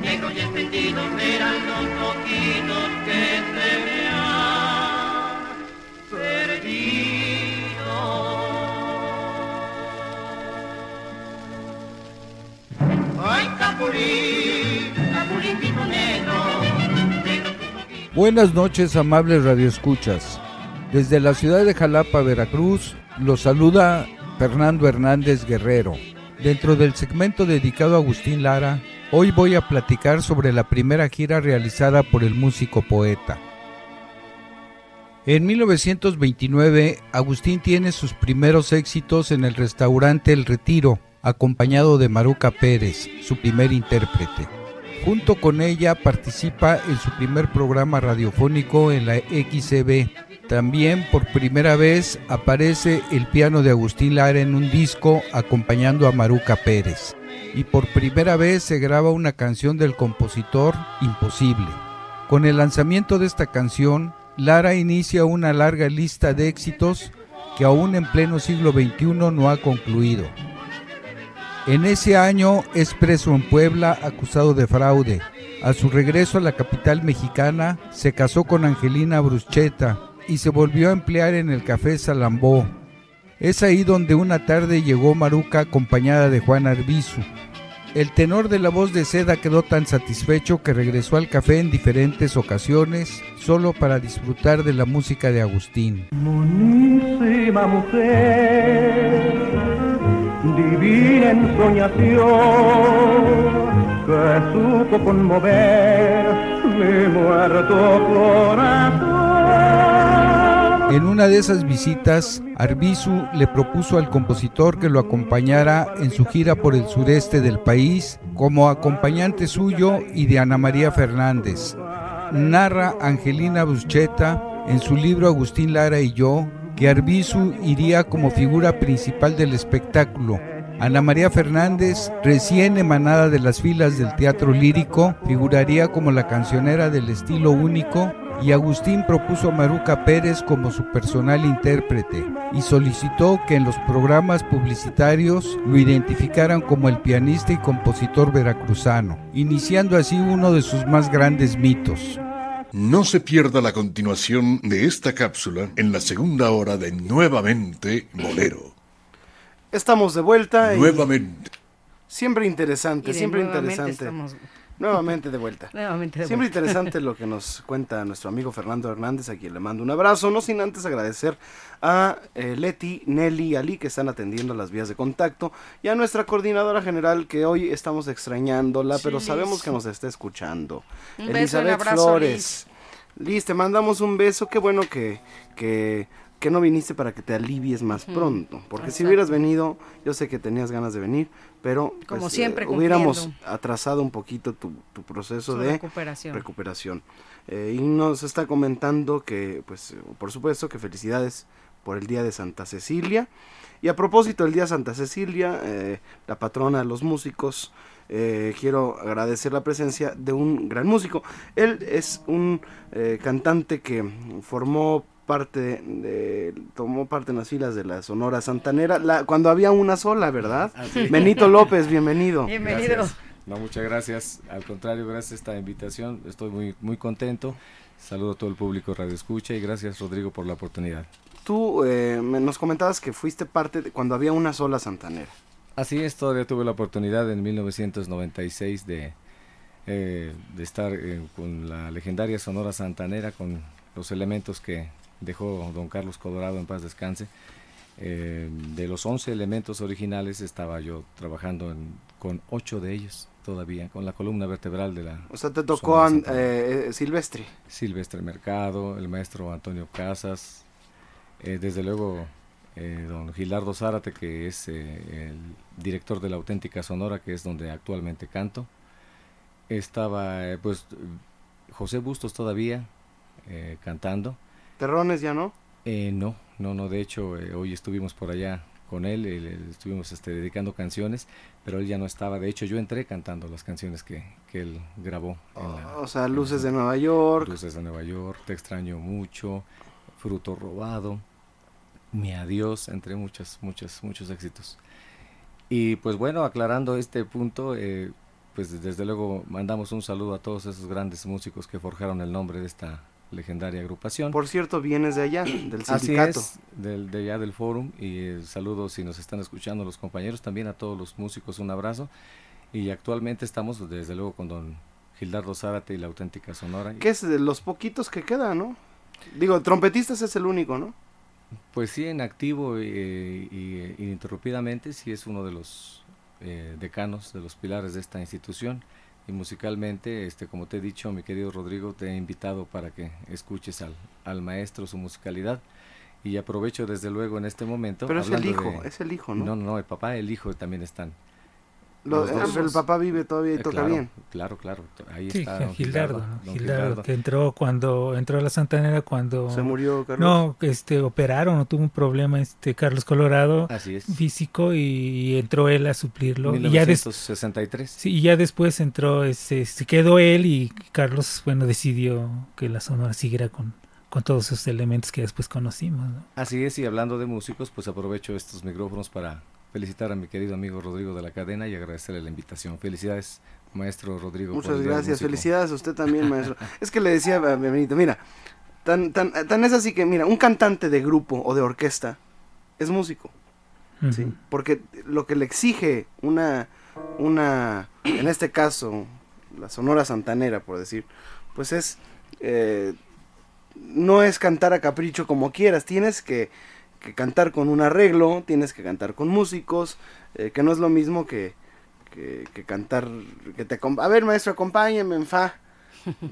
negro y encendido serán los ojitos que se Buenas noches, amables radioescuchas. Desde la ciudad de Jalapa, Veracruz, los saluda Fernando Hernández Guerrero. Dentro del segmento dedicado a Agustín Lara, hoy voy a platicar sobre la primera gira realizada por el músico poeta. En 1929, Agustín tiene sus primeros éxitos en el restaurante El Retiro, acompañado de Maruca Pérez, su primer intérprete. Junto con ella participa en su primer programa radiofónico en la XCB. También por primera vez aparece el piano de Agustín Lara en un disco acompañando a Maruca Pérez. Y por primera vez se graba una canción del compositor Imposible. Con el lanzamiento de esta canción, Lara inicia una larga lista de éxitos que aún en pleno siglo XXI no ha concluido. En ese año es preso en Puebla acusado de fraude. A su regreso a la capital mexicana se casó con Angelina Bruschetta y se volvió a emplear en el café Salambó. Es ahí donde una tarde llegó Maruca acompañada de Juan Arbizu, el tenor de la voz de seda quedó tan satisfecho que regresó al café en diferentes ocasiones solo para disfrutar de la música de Agustín. Monísima mujer, divina ensoñación, que supo conmover mi muerto corazón. En una de esas visitas, Arbizu le propuso al compositor que lo acompañara en su gira por el sureste del país como acompañante suyo y de Ana María Fernández. Narra Angelina Buscheta en su libro Agustín Lara y yo que Arbizu iría como figura principal del espectáculo. Ana María Fernández, recién emanada de las filas del teatro lírico, figuraría como la cancionera del estilo único y Agustín propuso a Maruca Pérez como su personal intérprete y solicitó que en los programas publicitarios lo identificaran como el pianista y compositor veracruzano, iniciando así uno de sus más grandes mitos. No se pierda la continuación de esta cápsula en la segunda hora de Nuevamente Bolero. Estamos de vuelta. Nuevamente. Siempre interesante, siempre interesante. Nuevamente de vuelta. Siempre interesante lo que nos cuenta nuestro amigo Fernando Hernández, a quien le mando un abrazo, no sin antes agradecer a eh, Leti, Nelly y Ali que están atendiendo las vías de contacto y a nuestra coordinadora general que hoy estamos extrañándola, pero sabemos que nos está escuchando. Elizabeth Flores. Liz. te mandamos un beso, qué bueno que, que que no viniste para que te alivies más pronto. Porque si hubieras venido, yo sé que tenías ganas de venir, pero Como pues, siempre, eh, hubiéramos atrasado un poquito tu, tu proceso Su de recuperación. recuperación. Eh, y nos está comentando que, pues, por supuesto, que felicidades por el Día de Santa Cecilia. Y a propósito del Día de Santa Cecilia, eh, la patrona de los músicos, eh, quiero agradecer la presencia de un gran músico. Él es un eh, cantante que formó parte de, tomó parte en las filas de la Sonora Santanera, la, cuando había una sola, ¿verdad? Benito López, bienvenido. Bienvenido. Gracias. No, muchas gracias. Al contrario, gracias a esta invitación. Estoy muy, muy contento. Saludo a todo el público Radio Escucha y gracias Rodrigo por la oportunidad. Tú eh, me- nos comentabas que fuiste parte de cuando había una sola Santanera. Así es, todavía tuve la oportunidad en 1996 de, eh, de estar eh, con la legendaria Sonora Santanera, con los elementos que dejó don Carlos Colorado en paz descanse. Eh, de los 11 elementos originales estaba yo trabajando en- con 8 de ellos todavía, con la columna vertebral de la O sea, te tocó an- eh, eh, Silvestre. Silvestre Mercado, el maestro Antonio Casas, eh, desde luego don Gilardo Zárate, que es el director de la auténtica Sonora, que es donde actualmente canto. Estaba pues José Bustos todavía cantando. Terrones ya no. Eh, no, no, no, de hecho eh, hoy estuvimos por allá con él, le estuvimos este, dedicando canciones, pero él ya no estaba, de hecho yo entré cantando las canciones que, que él grabó. la- O sea, Luces la- de Nueva York. Luces de Nueva York, Te extraño mucho, Fruto robado, Mi adiós, entre muchas, muchas, muchos éxitos. Y pues bueno, aclarando este punto, eh, pues desde luego mandamos un saludo a todos esos grandes músicos que forjaron el nombre de esta legendaria agrupación. Por cierto, vienes de allá, del Así sindicato. es, del, de allá del forum y eh, saludos si nos están escuchando los compañeros, también a todos los músicos un abrazo y actualmente estamos desde luego con don Gildardo Zárate y la auténtica Sonora. Que es de los poquitos que quedan, ¿no? Digo, trompetistas es el único, ¿no? Pues sí, en activo eh, y eh, ininterrumpidamente, sí es uno de los eh, decanos, de los pilares de esta institución. Y musicalmente, este, como te he dicho, mi querido Rodrigo, te he invitado para que escuches al, al maestro su musicalidad. Y aprovecho desde luego en este momento. Pero es el hijo, de- es el hijo, ¿no? No, no, el papá el hijo también están. Lo- los dos. el, papá vive todavía y Eh, toca claro, bien. Claro, claro. Ahí Sí, está. don Gildardo, Gildardo, Gildardo. que entró cuando entró a la Santanera cuando Se murió Carlos. no, este operaron o tuvo un problema este Carlos Colorado Así es. físico y, entró él a suplirlo y ya des- 1963. sí, y ya después entró este, se quedó él y Carlos bueno decidió que la Sonora siguiera con con todos esos elementos que después conocimos, ¿no? Así es, y hablando de músicos, pues aprovecho estos micrófonos para felicitar a mi querido amigo Rodrigo de la cadena y agradecerle la invitación. Felicidades, maestro Rodrigo. Muchas gracias, felicidades a usted también, maestro. es que le decía a Benito, mira, tan, tan, tan es así que, mira, un cantante de grupo o de orquesta es músico, ¿sí? Porque lo que le exige una, una, en este caso, la Sonora Santanera, por decir, pues es, eh, no es cantar a capricho como quieras, tienes que, que cantar con un arreglo, tienes que cantar con músicos, eh, que no es lo mismo que, que, que cantar, que te, a ver maestro, acompáñeme en fa,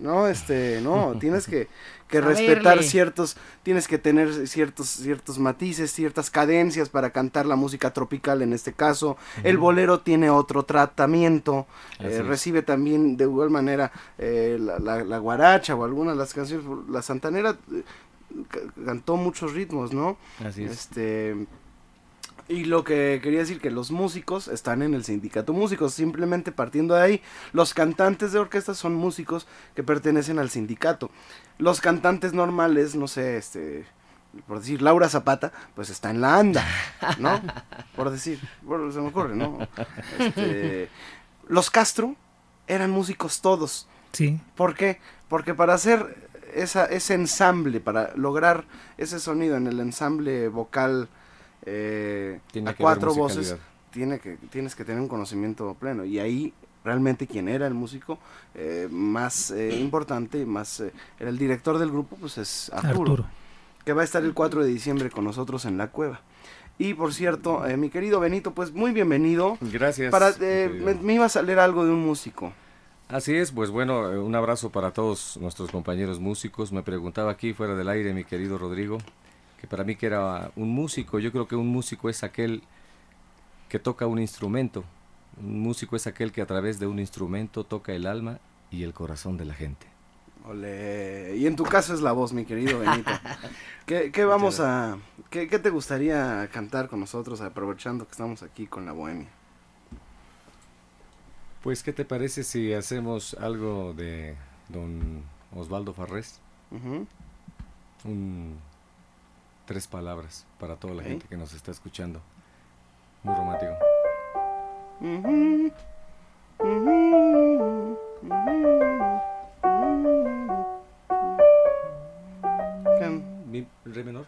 no, este, no, tienes que, que respetar ciertos, tienes que tener ciertos, ciertos matices, ciertas cadencias para cantar la música tropical en este caso, el bolero tiene otro tratamiento, eh, recibe también de igual manera eh, la, la, la guaracha o algunas de las canciones, la santanera eh, cantó muchos ritmos, ¿no? Así es. Este y lo que quería decir que los músicos están en el sindicato músicos, simplemente partiendo de ahí, los cantantes de orquesta son músicos que pertenecen al sindicato. Los cantantes normales, no sé, este por decir Laura Zapata, pues está en la anda, ¿no? Por decir, por- se me ocurre, ¿no? Este, los Castro eran músicos todos. Sí, ¿Por qué? Porque para hacer esa, ese ensamble, para lograr ese sonido en el ensamble vocal eh, Tiene a cuatro voces, tiene que, tienes que tener un conocimiento pleno. Y ahí realmente quien era el músico eh, más eh, importante, más eh, era el director del grupo, pues es Arturo, Arturo. que va a estar el 4 de diciembre con nosotros en la cueva. Y por cierto, eh, mi querido Benito, pues muy bienvenido. Gracias. Para, eh, me, me ibas a leer algo de un músico. Así es, pues bueno, eh, un abrazo para todos nuestros compañeros músicos. Me preguntaba aquí fuera del aire mi querido Rodrigo, que para mí que era un músico. Yo creo que un músico es aquel que toca un instrumento. Un músico es aquel que a través de un instrumento toca el alma y el corazón de la gente. Ole. Y en tu caso es la voz, mi querido Benito. ¿Qué, qué vamos a... Qué, ¿Qué te gustaría cantar con nosotros aprovechando que estamos aquí con la bohemia? Pues, ¿qué te parece si hacemos algo de don Osvaldo Farrés? Un, tres palabras para toda la gente que nos está escuchando. Muy romántico. Re menor.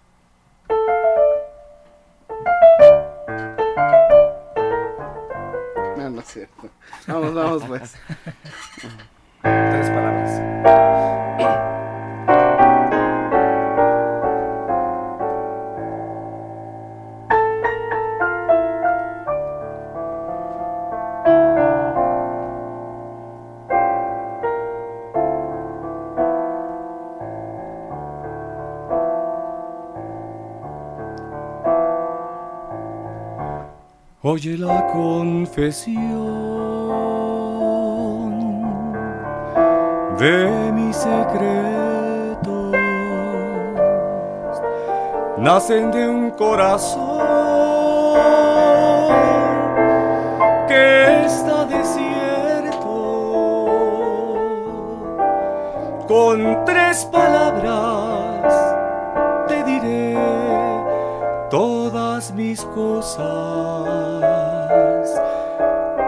No, es cierto. Vamos, vamos pues. Tres palabras. Oye la confesión de mis secretos. Nacen de un corazón que está desierto. Con tres palabras te diré todas mis cosas,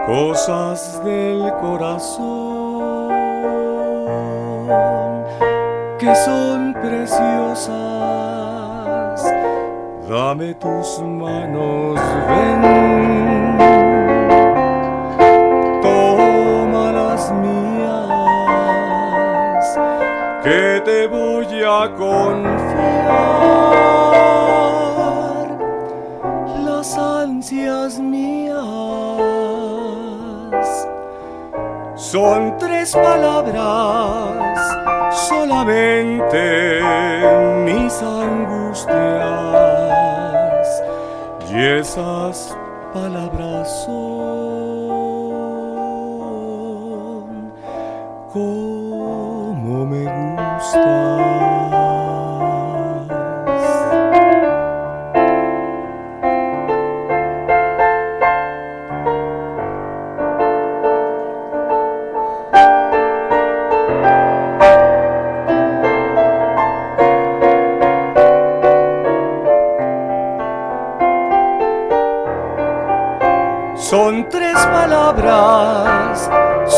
cosas del corazón que son preciosas. Dame tus manos, ven, toma las mías, que te voy a confiar Son tres palabras solamente mis angustias. Y esas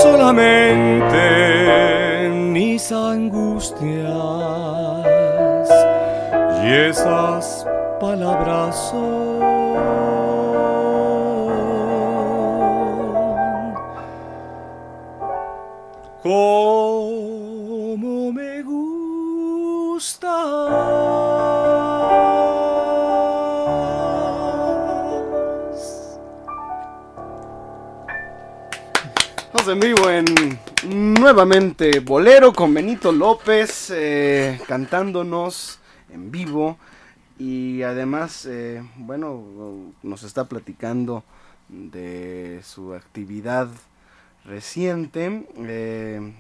solamente mis angustias. Y esas palabras son nuevamente Bolero con Benito López eh, cantándonos en vivo y además, eh, bueno, nos está platicando de su actividad reciente, eh,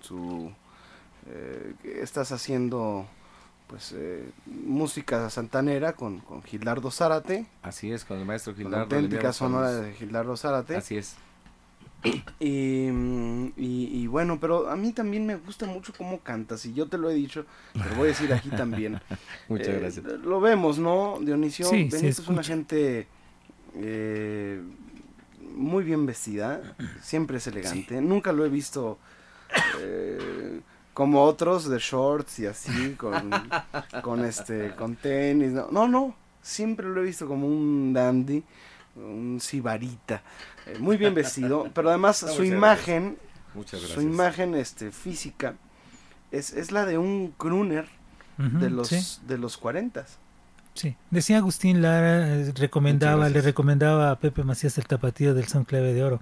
su, estás haciendo pues música santanera con, con Gilardo Zárate, Así es, con el maestro con la auténtica sonora de Gilardo Zárate. Así es. Y, y- y bueno, pero a mí también me gusta mucho cómo cantas, y yo te lo he dicho, te lo voy a decir aquí también. Muchas Eh, gracias. Lo vemos, ¿no, Dionisio? Sí, Benito es una gente eh, muy bien vestida, siempre es elegante. Nunca lo he visto eh, como otros de shorts y así, con, con, este, con tenis. No, no, no, siempre lo he visto como un dandy, un sibarita. eh, muy bien vestido, pero además No, su imagen, Muchas su imagen este, física es, es la de un crooner de los sí, de los 40 sí. Decía Agustín Lara, eh, recomendaba, le recomendaba a Pepe Macías el tapatío del son clave de oro.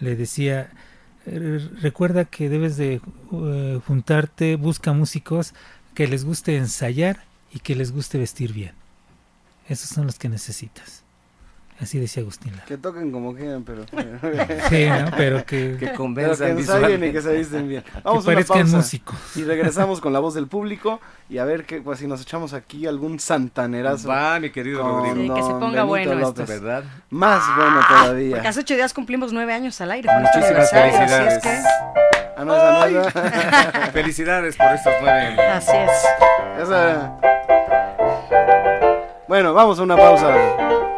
Le decía, eh, recuerda que debes de eh, juntarte, busca músicos que les guste ensayar y que les guste vestir bien. Esos son los que necesitas. Así decía Agustín Que toquen como quieran, pero... sí, ¿no? Pero que... Que convenzan que y que se visten bien. Vamos que parezcan una músicos. Y regresamos con la voz del público y a ver que, pues, si nos echamos aquí algún santanerazo. Va, mi querido Rodrigo. que se ponga bueno López. ¿verdad? Más bueno todavía. Porque hace ocho días cumplimos nueve años al aire. Muchísimas felicidades. Así es que... Ah, no, esa no Felicidades por estos nueve. Así es. Esa... Bueno, vamos a una pausa.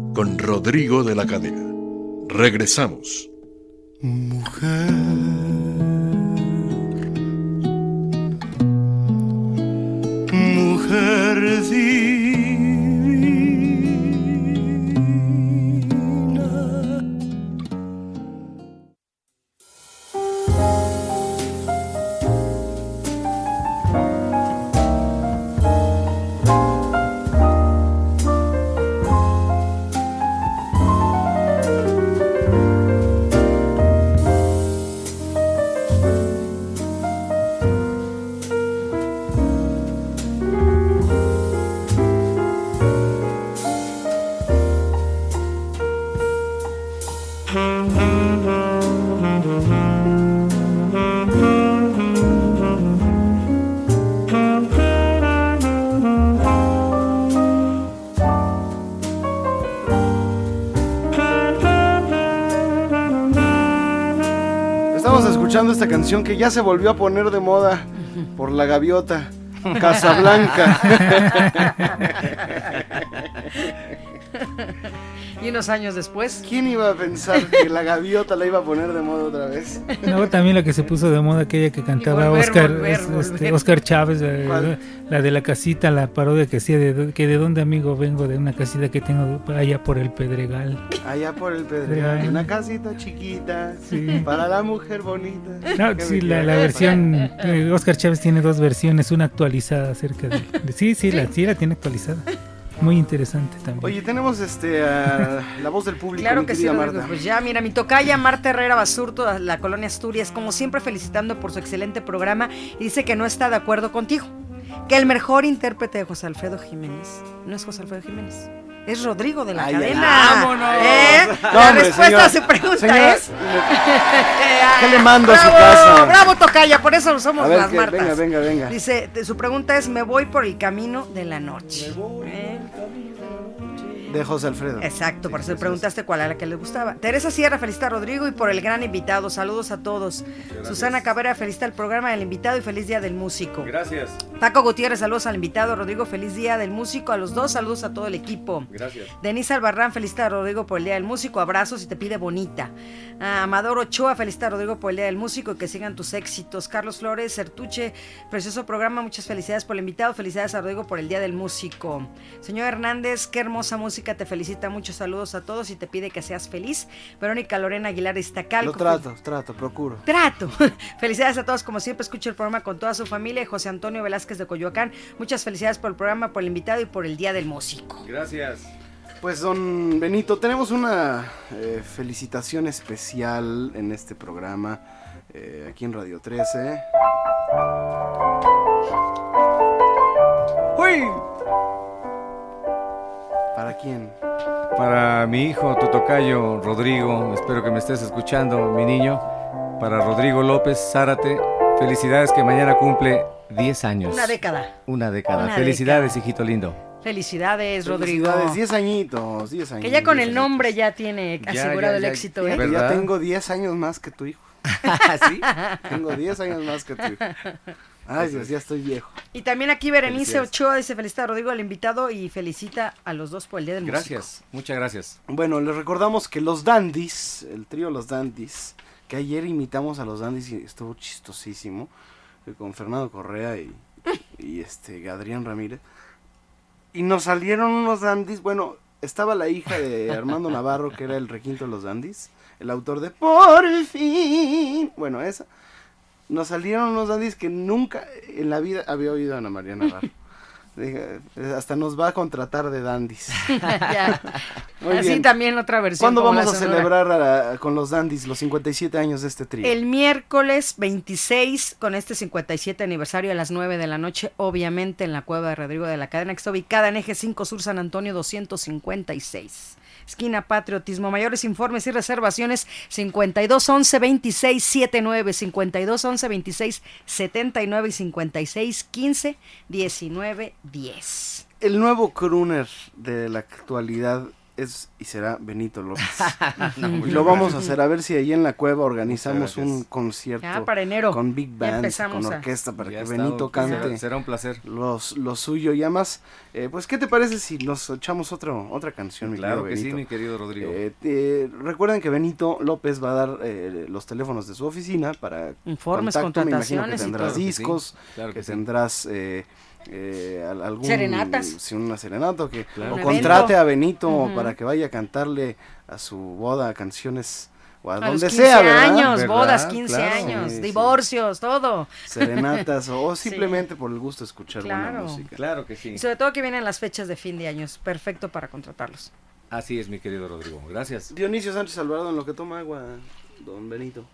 con Rodrigo de la Cadena. Regresamos. Mujer. Canción que ya se volvió a poner de moda por la gaviota. Casablanca. Y unos años después. ¿Quién iba a pensar que la gaviota la iba a poner de moda otra vez? No, también la que se puso de moda, aquella que cantaba Oscar, este, Oscar Chávez, la, de la casita, la parodia que decía de, que de dónde amigo vengo, de una casita que tengo allá por el Pedregal. Allá por el Pedregal, una casita chiquita para la mujer bonita. No, sí, la, versión, eh, Oscar Chávez tiene dos versiones, una actualizada acerca de... sí, sí, la, sí la tiene actualizada. Muy interesante también. Oye, tenemos este la voz del público. Claro que sí, pues ya, mira, mi tocaya Marta Herrera Basurto, la colonia Asturias, como siempre felicitando por su excelente programa y dice que no está de acuerdo contigo. Que el mejor intérprete de José Alfredo Jiménez no es José Alfredo Jiménez. Es Rodrigo de la cadena. ¡Vámonos! ¿Eh? la respuesta a su pregunta es. ¿Qué le mando a su casa? Bravo, Tocaya, por eso somos las Martas. Venga, venga, venga. Dice, su pregunta es: Me voy por el camino de la noche. Me voy ¿Eh? De José Alfredo. Exacto, por eso le preguntaste cuál era la que le gustaba. Teresa Sierra, felicita a Rodrigo y por el gran invitado. Saludos a todos. Susana Cabrera, felicita al programa del invitado y feliz día del músico. Gracias. Paco Gutiérrez, saludos al invitado. Rodrigo, feliz día del músico. A los dos, saludos a todo el equipo. Gracias. Denise Albarrán, felicita a Rodrigo por el día del músico. Abrazos y te pide bonita. Amador Ochoa, felicita a Rodrigo por el día del músico y que sigan tus éxitos. Carlos Flores, Sertuche, precioso programa. Muchas felicidades por el invitado. Felicidades a Rodrigo por el día del músico. Señor Hernández, qué hermosa música te felicita, muchos saludos a todos y te pide que seas feliz. Verónica Lorena Aguilar Iztacalco. Lo trato, trato, procuro. Trato. Felicidades a todos, como siempre, escucho el programa con toda su familia. José Antonio Velázquez de Coyoacán, muchas felicidades por el programa, por el invitado y por el Día del Músico. Gracias. Pues don Benito, tenemos una eh, felicitación especial en este programa, eh, aquí en Radio 13. ¡Uy! ¿Para quién? Para mi hijo, tu tocayo, Rodrigo. Espero que me estés escuchando, mi niño. Para Rodrigo López Zárate, Felicidades que mañana cumple 10 años. Una década. Una década. Una Felicidades, hijito lindo. Felicidades, Rodrigo. Felicidades, 10 añitos, 10 años. Que ya con 10 el nombre ya tiene Ya, asegurado ya, el ya. éxito, Ya, ¿eh? ¿Verdad? ya tengo 10 años más que tu hijo. ¿Sí? Tengo 10 años más que tu hijo. Ay, Dios, ya estoy viejo. Y también aquí Berenice. Ochoa dice felicita a Rodrigo al invitado y felicita a los dos por el Día del Músico. Gracias, muchas gracias. Bueno, les recordamos que los Dandies, el trío Los Dandies, que ayer imitamos a los Dandies y estuvo chistosísimo, eh, con Fernando Correa y, y este Adrián Ramírez. Y nos salieron unos Dandies, bueno, estaba la hija de Armando Navarro, que era el requinto de los Dandies, el autor de Por fin. Bueno, esa. Nos salieron unos Dandies que nunca en la vida había oído a Ana María Navarro. Dije, hasta nos va a contratar de Dandies. Muy Así bien. también otra versión. ¿Cuándo vamos a celebrar a la- con los Dandies los 57 años de este trío? El miércoles 26, con este 57 aniversario a las 9 de la noche, obviamente en la cueva de Rodrigo de la Cadena, que está ubicada en Eje 5 Sur San Antonio 256. Esquina Patriotismo. Mayores informes y reservaciones 52 11 26 79, 52 11 26 79 y 56 15 19 10. El nuevo crooner de la actualidad es y será Benito López. y lo vamos a hacer a ver si ahí en la cueva organizamos un concierto Ya para enero. con big band, con orquesta para que Benito cante Será un placer. los, lo suyo y además, eh, pues ¿qué te parece si nos echamos otro, otra canción, mi Claro querido que sí, mi querido Rodrigo. Eh, eh, recuerden que Benito López va a dar eh, los teléfonos de su oficina para Informes, contacto. Me imagino que contrataciones y tendrás Claro que sí, discos, claro que, que sí. tendrás eh, al- algún Serenatas. sí, una serenata que Claro. o Un contrate a Benito para que vaya a cantarle a su boda canciones o a, A donde los 15 sea, ¿verdad? años, ¿Verdad? bodas, 15 Claro. años, Sí, sí. divorcios, todo. Serenatas o, Sí. simplemente por el gusto de escuchar Claro. buena música. Claro que sí. Y sobre todo que vienen las fechas de fin de años. Perfecto para contratarlos. Así es, mi querido Rodrigo. Gracias. Dionisio Sánchez Alvarado en lo que toma agua, don Benito.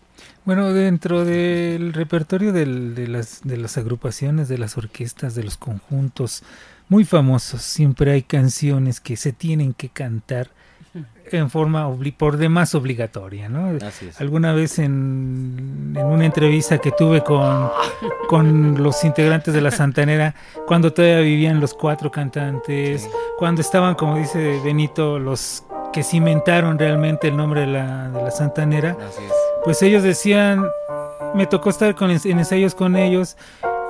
Bueno, dentro del repertorio del- de, las, de las agrupaciones, de las orquestas, de los conjuntos muy famosos, siempre hay canciones que se tienen que cantar en forma por demás obligatoria, ¿no? Así es. Alguna vez en, en una entrevista que tuve con, con los integrantes de la Santanera, cuando todavía vivían los cuatro cantantes, Sí. cuando estaban, como dice Benito, los que cimentaron realmente el nombre de la, de la Santanera, Así es. Pues ellos decían, me tocó estar con, en ensayos con ellos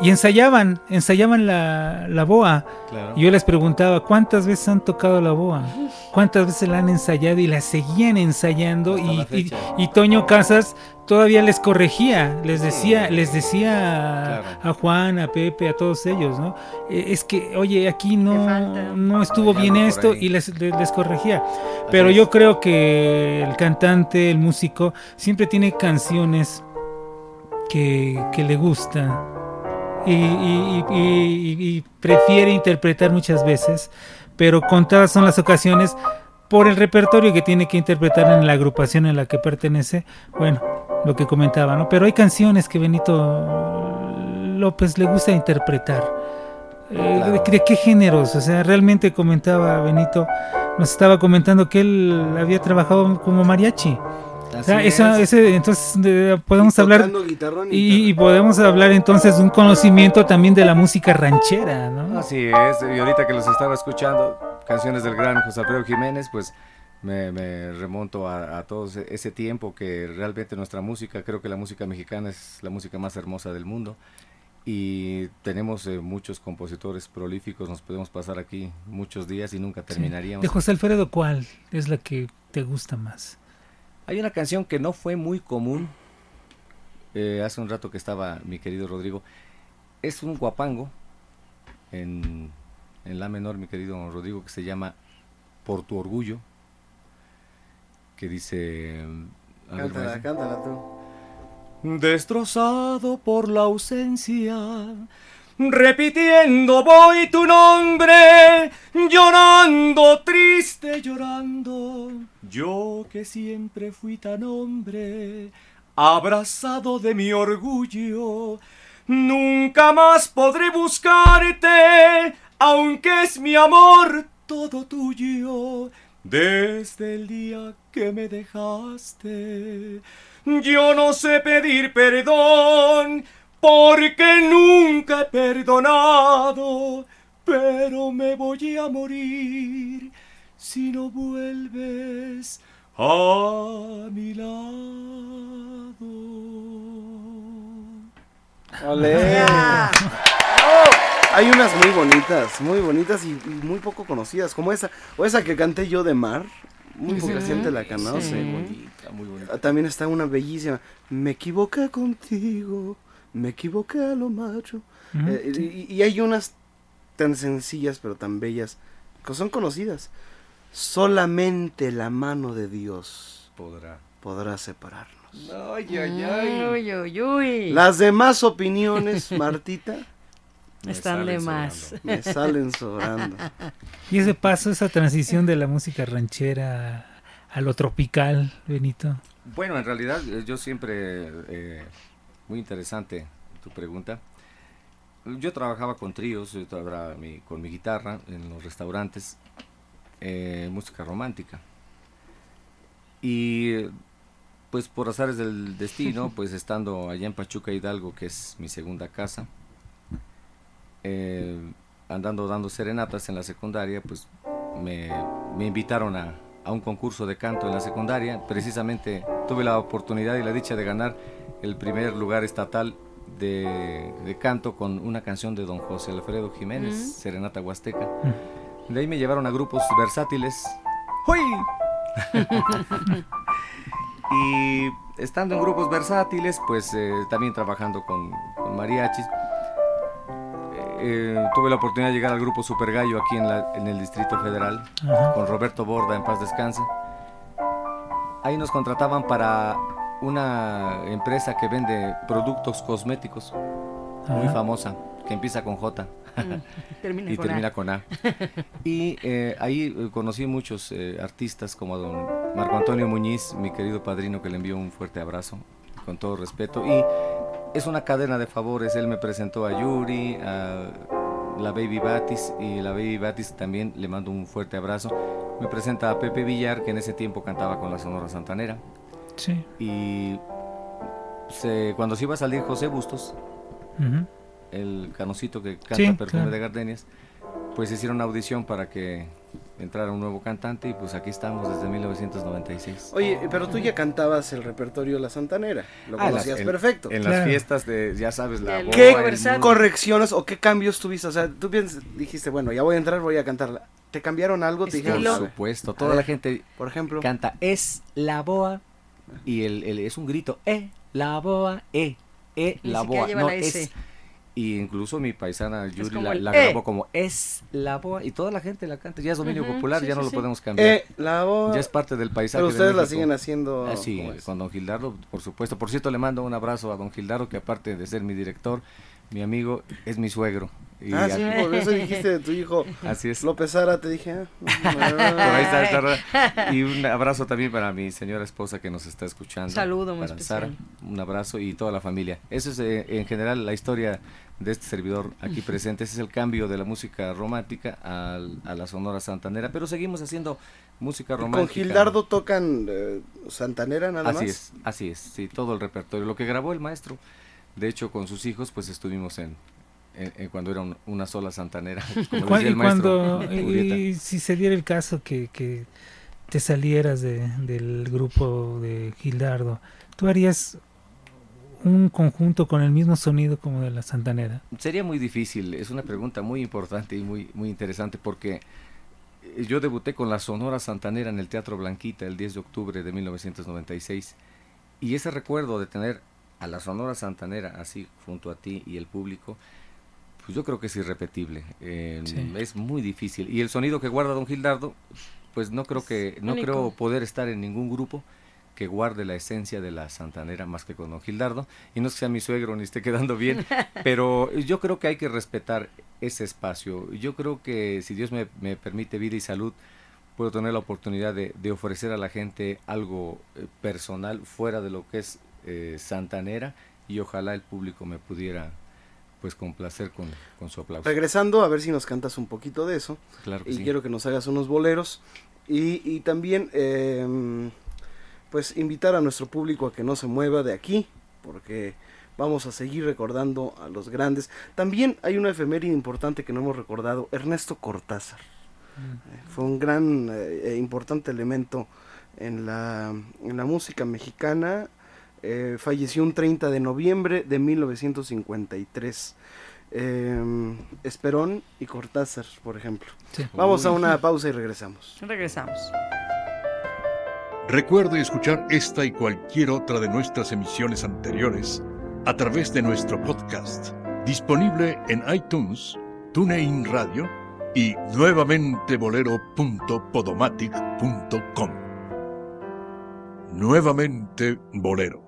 y ensayaban, ensayaban la, la boa. Claro. Y yo les preguntaba, ¿cuántas veces han tocado la boa? ¿Cuántas veces la han ensayado? Y la seguían ensayando la y, y, fecha. y Toño Casas todavía les corregía, les decía, les decía Claro. a Juan, a Pepe, a todos ellos, ¿no? Eh, Es que, oye, aquí no, falta. no estuvo bien esto y les, les, les corregía. Pero yo creo que el cantante, el músico, siempre tiene canciones que, que le gusta y, y- y- y- y prefiere interpretar muchas veces, pero contadas son las ocasiones por el repertorio que tiene que interpretar en la agrupación en la que pertenece. Bueno, lo que comentaba, ¿no? Pero hay canciones que Benito López le gusta interpretar. Eh, Claro. ¿de, de qué géneros? O sea, realmente comentaba Benito, nos estaba comentando que él había trabajado como mariachi. O sea, Así esa- es. ese, entonces de- podemos Y hablar y podemos hablar entonces de un conocimiento también de la música ranchera, ¿no? Así es, y ahorita que los estaba escuchando, canciones del gran José Alfredo Jiménez, pues me, me remonto a, a todo ese, ese tiempo que realmente nuestra música, creo que la música mexicana es la música más hermosa del mundo y tenemos eh, muchos compositores prolíficos, nos podemos pasar aquí muchos días y nunca terminaríamos. De José Alfredo, ¿cuál es la que te gusta más? Hay una canción que no fue muy común, eh, hace un rato que estaba mi querido Rodrigo, es un guapango en, en la menor, mi querido Rodrigo, que se llama Por tu orgullo, que dice... ver, Cántala, cántala tú. Destrozado por la ausencia, repitiendo voy tu nombre, llorando, triste, llorando. Yo que siempre fui tan hombre, abrazado de mi orgullo, nunca más podré buscarte, aunque es mi amor todo tuyo. Desde el día que me dejaste, yo no sé pedir perdón, porque nunca he perdonado, pero me voy a morir si no vuelves a mi lado. ¡Olé! Oh, hay unas muy bonitas, muy bonitas y, muy poco conocidas, como esa, o esa que canté yo de mar, muy poca gente la conoce. Bonita, muy bonita. Ah, También está una bellísima, me equivoqué contigo, me equivoqué a lo macho. Eh, sí. y, y hay unas tan sencillas pero tan bellas que son conocidas. Solamente la mano de Dios Podrá. podrá separarnos. Ay, ay, ay. Las demás opiniones, Martita, Me Están de salen más. sobrando. me salen sobrando. Y ese paso, esa transición de la música ranchera a lo tropical, Benito. Bueno, en realidad eh, yo siempre, eh, muy interesante tu pregunta. Yo trabajaba con tríos, yo trabajaba mi- con mi guitarra en los restaurantes, eh, música romántica. Y pues por azares del destino, pues estando allá en Pachuca Hidalgo, que es mi segunda casa, eh, andando dando serenatas en la secundaria, pues me, me invitaron a, a un concurso de canto en la secundaria. Precisamente tuve la oportunidad y la dicha de ganar el primer lugar estatal de, de canto con una canción de don José Alfredo Jiménez, Mm. Serenata Huasteca. De ahí me llevaron a grupos versátiles. ¡Huy! y estando en grupos versátiles, pues eh, también trabajando con, con mariachis, eh, tuve la oportunidad de llegar al grupo Super Gallo aquí en, la- en el Distrito Federal, Ajá. con Roberto Borda, en paz descanse. Ahí nos contrataban para una empresa que vende productos cosméticos, muy Ajá. famosa, que empieza con J Termina y con A. termina con A. Y eh, ahí eh, conocí muchos eh, artistas como a don Marco Antonio Muñiz, mi querido padrino, que le envío un fuerte abrazo, con todo respeto. Y es una cadena de favores. Él me presentó a Yuri, a la Baby Batis, y la Baby Batis también le mando un fuerte abrazo. Me presenta a Pepe Villar, que en ese tiempo cantaba con la Sonora Santanera. Sí. Y se- cuando se iba a salir José Bustos, el canocito que canta Sí, Perfume claro. de Gardenias, pues hicieron una audición para que entrara un nuevo cantante y pues aquí estamos desde 1996. Oye, pero tú ya cantabas el repertorio de la Santanera, lo Ah, las- conocías en- perfecto. En Claro. las fiestas de, ya sabes, la boda, ¿Qué el correcciones o qué cambios tuviste? O sea, tú piensas, dijiste, bueno, ya voy a entrar, voy a cantarla. ¿Te cambiaron algo? ¿Te Estilo. dijeron, Por "Ah, supuesto, toda ver. la gente por ejemplo? canta es la boa y el, el- es un grito, eh, la boa, eh, eh, la boa, no la es. Y incluso mi paisana Yuri la, eh. grabó como es la boa y toda la gente la canta, ya es dominio popular, sí, ya sí, no lo sí. podemos cambiar. Eh, la voz. ya es parte del paisaje. Pero de ustedes la siguen haciendo. Ah, sí, como es. con don Gildardo, por supuesto. Por cierto, le mando un abrazo a don Gildardo, que aparte de ser mi director, mi amigo, es mi suegro. Y Ah, sí, por eso dijiste de tu hijo así es. López Sara, te dije. ah, Por ahí está. Y un abrazo también para mi señora esposa que nos está escuchando. Saludo muy para especial. Sara, un abrazo y toda la familia. Eso es eh, en general la historia de este servidor aquí presente. Ese es el cambio de la música romántica al- a, la sonora santanera. Pero seguimos haciendo música romántica. Con Gildardo tocan eh, Santanera nada Así más. es, así es, sí, todo el repertorio. Lo que grabó el maestro, de hecho, con sus hijos, pues estuvimos en, en- en cuando era un- una sola santanera. Como decía y el maestro cuando Urieta. y si se diera el caso que, que te salieras de- del grupo de Gildardo, ¿tú harías un conjunto con el mismo sonido como de la Santanera? Sería muy difícil, es una pregunta muy importante y muy, muy interesante porque eh, yo debuté con la Sonora Santanera en el Teatro Blanquita el 10 de octubre de 1996 y ese recuerdo de tener a la Sonora Santanera así junto a ti y el público, pues yo creo que es irrepetible, eh, Sí. es muy difícil y el sonido que guarda don Gildardo, pues no creo que no único. creo poder estar en ningún grupo que guarde la esencia de la santanera más que con don Gildardo. Y no es que sea mi suegro ni esté quedando bien, pero yo creo que hay que respetar ese espacio. Yo creo que si Dios me, me permite vida y salud, puedo tener la oportunidad de, de ofrecer a la gente algo eh, personal fuera de lo que es eh, santanera y ojalá el público me pudiera pues complacer con, con su aplauso. Regresando, a ver si nos cantas un poquito de eso. Claro que y sí. quiero que nos hagas unos boleros. Y, y también, eh, pues, invitar a nuestro público a que no se mueva de aquí, porque vamos a seguir recordando a los grandes. También hay una efeméride importante que no hemos recordado, Ernesto Cortázar. Mm. fue un gran e importante elemento en la, en la música mexicana. Eh, falleció un 30 de noviembre de 1953. Eh, Esperón y Cortázar, por ejemplo. Vamos a una pausa y regresamos. Regresamos. Recuerde escuchar esta y cualquier otra de nuestras emisiones anteriores a través de nuestro podcast, disponible en iTunes, TuneIn Radio y nuevamente bolero.podomatic.com. Nuevamente Bolero,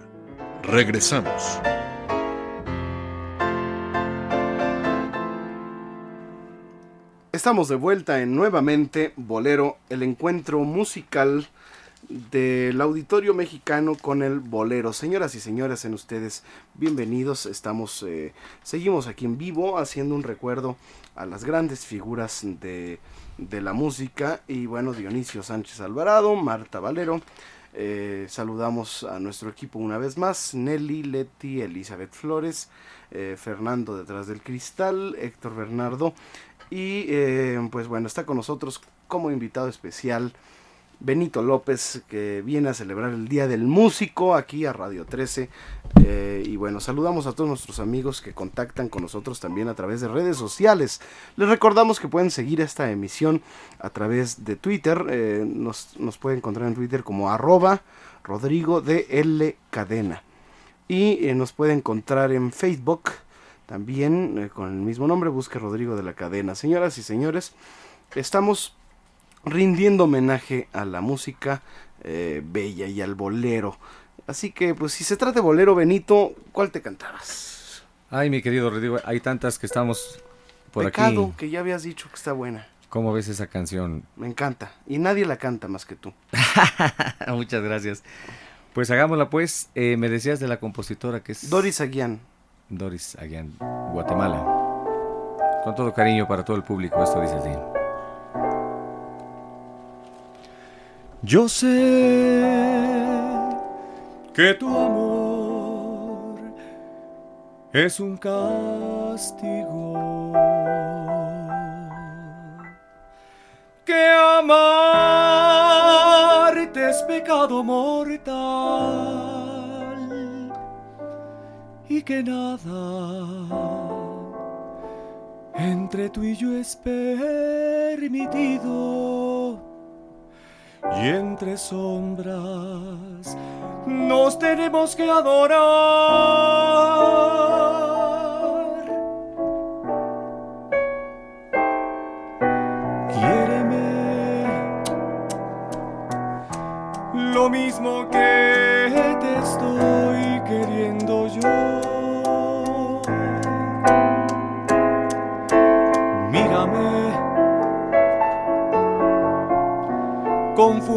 Regresamos. Estamos de vuelta en nuevamente Bolero, el encuentro musical del auditorio mexicano con el bolero. Señoras y señores, en ustedes bienvenidos. Estamos, eh, seguimos aquí en vivo haciendo un recuerdo a las grandes figuras de, de la música. Y bueno, Dionisio Sánchez Alvarado, Marta Valero. Eh, saludamos a nuestro equipo una vez más. Nelly, Leti, Elizabeth Flores, eh, Fernando detrás del cristal, Héctor Bernardo. Y pues bueno, está con nosotros como invitado especial Benito López, que viene a celebrar el Día del Músico aquí a Radio 13. Eh, y bueno, saludamos a todos nuestros amigos que contactan con nosotros también a través de redes sociales. Les recordamos que pueden seguir esta emisión a través de Twitter. Eh, nos, nos pueden encontrar en Twitter como arroba Rodrigo de L Cadena. Y eh, nos puede encontrar en Facebook también con el mismo nombre. Busque Rodrigo de la Cadena. Señoras y señores, estamos rindiendo homenaje a la música eh, bella y al bolero. Así que, pues, si se trata de bolero, Benito, ¿cuál te cantabas? Ay, mi querido Rodrigo, hay tantas que estamos por Pecado, que ya habías dicho que está buena. ¿Cómo ves esa canción? Me encanta. Y nadie la canta más que tú. Muchas gracias. Pues hagámosla pues. Eh, me decías de la compositora que es... Doris Aguián. Doris Aguián, Guatemala. Con todo cariño para todo el público, esto dice así. Yo sé que tu amor es un castigo, que amarte es pecado mortal y que nada entre tú y yo es permitido y entre sombras nos tenemos que adorar. Quiéreme lo mismo que te estoy queriendo yo.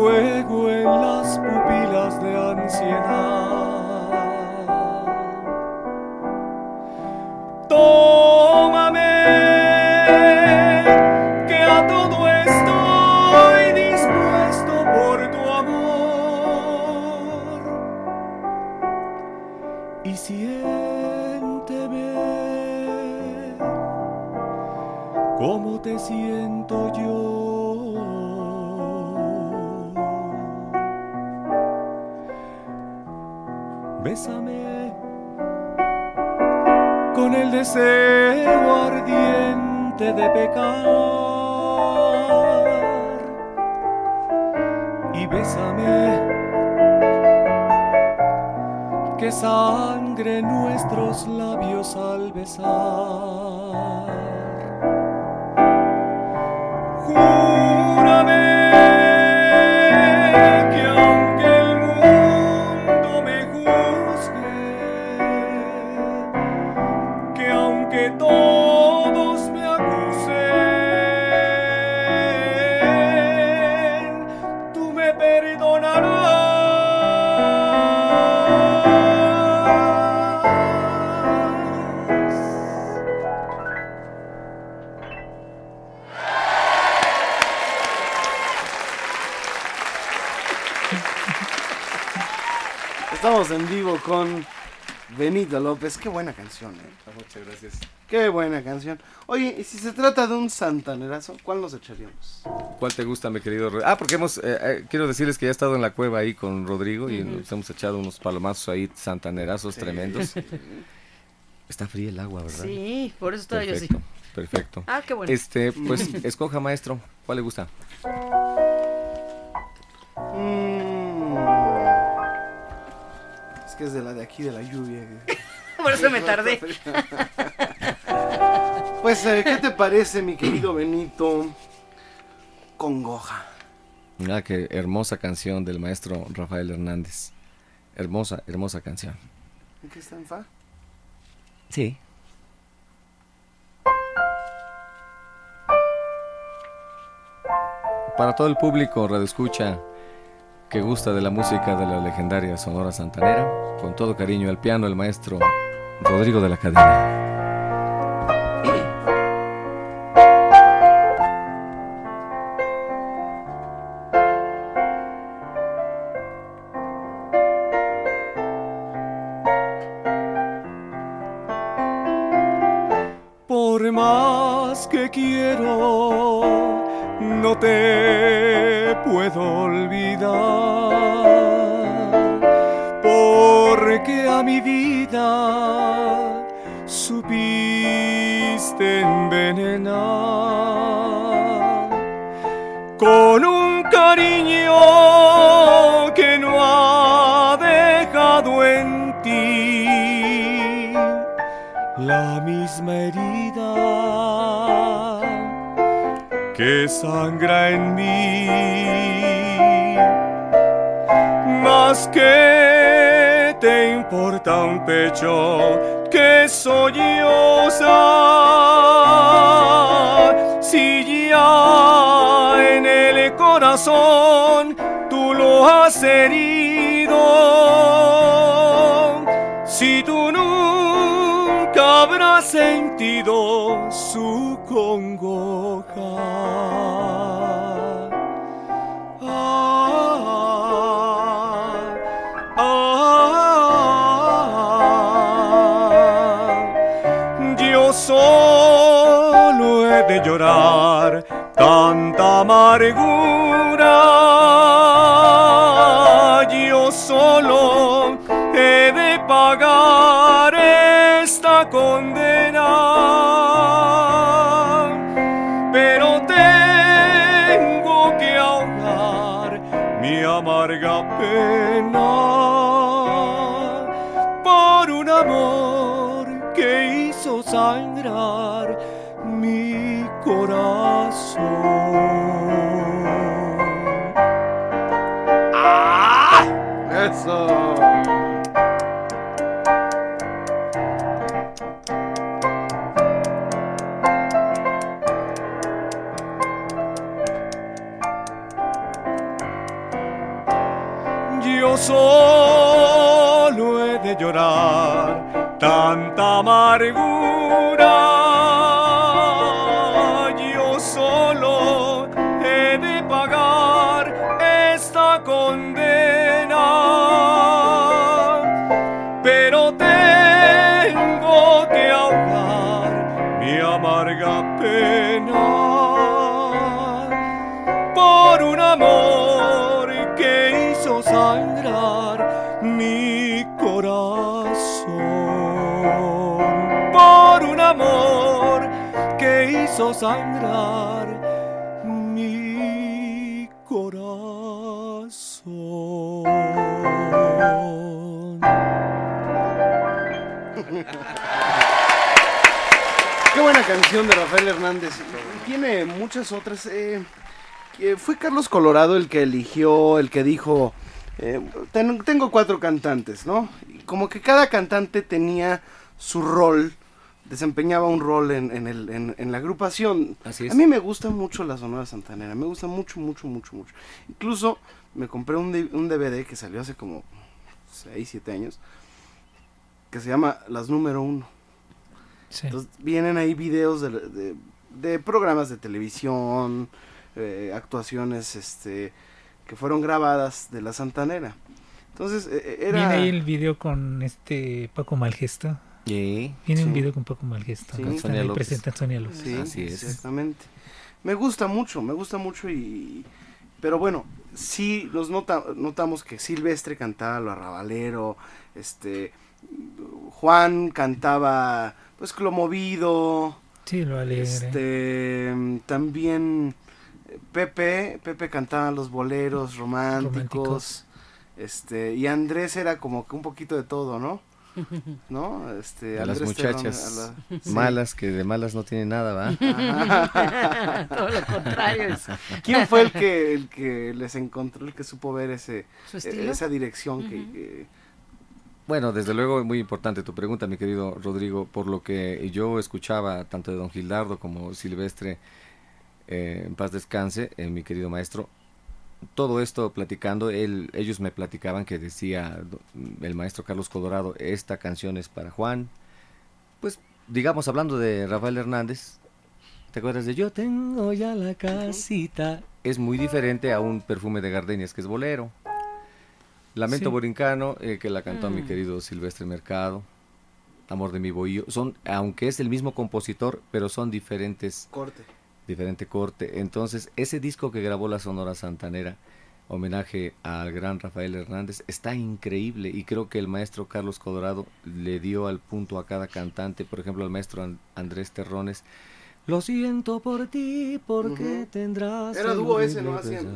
Fuego en las pupilas de ansiedad. Tómame, que a todo estoy dispuesto por tu amor. Y siénteme como te siento bésame con el deseo ardiente de pecar y bésame que sangre nuestros labios al besar. López. Qué buena canción, ¿eh? Muchas gracias. Qué buena canción. Oye, y si se trata de un santanerazo, ¿cuál nos echaríamos? ¿Cuál te gusta, mi querido Rodrigo? Ah, porque hemos, eh, eh, quiero decirles que ya he estado en la cueva ahí con Rodrigo y nos hemos echado unos palomazos ahí, santanerazos tremendos. Está fría el agua, ¿verdad? Sí, por eso estaba yo así. Perfecto, perfecto. Ah, qué bueno. Este, pues, escoja, maestro. ¿Cuál le gusta? Mm. Es que es de la de aquí, de la lluvia. Por eso me tardé. Pues, eh, ¿qué te parece, mi querido Benito? Congoja. Ah, qué hermosa canción del maestro Rafael Hernández. Hermosa, hermosa canción. ¿En qué está en fa? Sí. Para todo el público, Radio Escucha, que gusta de la música de la legendaria Sonora Santanera, con todo cariño al piano, el maestro Rodrigo de la Cadena. Sentido sangrar mi corazón. Qué buena canción de Rafael Hernández. Tiene muchas otras. eh, que fue Carlos Colorado el que eligió, el que dijo, eh, ten- tengo cuatro cantantes, ¿no? Y como que cada cantante tenía su rol desempeñaba un rol en, en, el, en, en la agrupación. Así es. A mí me gusta mucho la Sonora Santanera, me gusta mucho, mucho, mucho, mucho. Incluso me compré un, un DVD que salió hace como 6, 7 años, que se llama Las Número Uno. Sí. Entonces vienen ahí videos de, de- de programas de televisión, eh, actuaciones este, que fueron grabadas de la Santanera. Entonces eh, eh, era... Viene ahí el video con este Paco Malgesto. Sí. un video con Paco Malgesto. Sí. Están Sonia ahí López. presenta Sonia López. Sí, Así es. exactamente. Me gusta mucho, me gusta mucho y... Pero bueno, sí nos nota, notamos que Silvestre cantaba lo arrabalero, este... Juan cantaba pues lo movido, Sí, lo alegre. este también Pepe, Pepe cantaba los boleros románticos, Románticos. este y Andrés era como que un poquito de todo, ¿no? ¿No? Este a las muchachas a la- sí. malas, que de malas no tienen nada, ¿va? Ajá. Todo lo contrario. es ¿Quién fue el que el que les encontró, el que supo ver ese Su estilo. esa dirección que, Bueno, desde luego muy importante tu pregunta, mi querido Rodrigo, por lo que yo escuchaba tanto de don Gildardo como Silvestre, eh, en paz descanse, eh, mi querido maestro, todo esto platicando, él, ellos me platicaban que decía el maestro Carlos Colorado, esta canción es para Juan, pues digamos hablando de Rafael Hernández, ¿te acuerdas de Yo tengo ya la casita? Es muy diferente a un perfume de gardenias que es bolero. Lamento Sí. Borincano, eh, que la cantó mi Mm. querido Silvestre Mercado. Amor de mi bohío. Son, aunque es el mismo compositor, pero son diferentes, corte. Diferente corte. Entonces, ese disco que grabó la Sonora Santanera, homenaje al gran Rafael Hernández, está increíble y creo que el maestro Carlos Colorado le dio al punto a cada cantante, por ejemplo al maestro An- Andrés Terrones. Lo siento por ti, porque tendrás. Era dúo ese, ¿no? Hacían,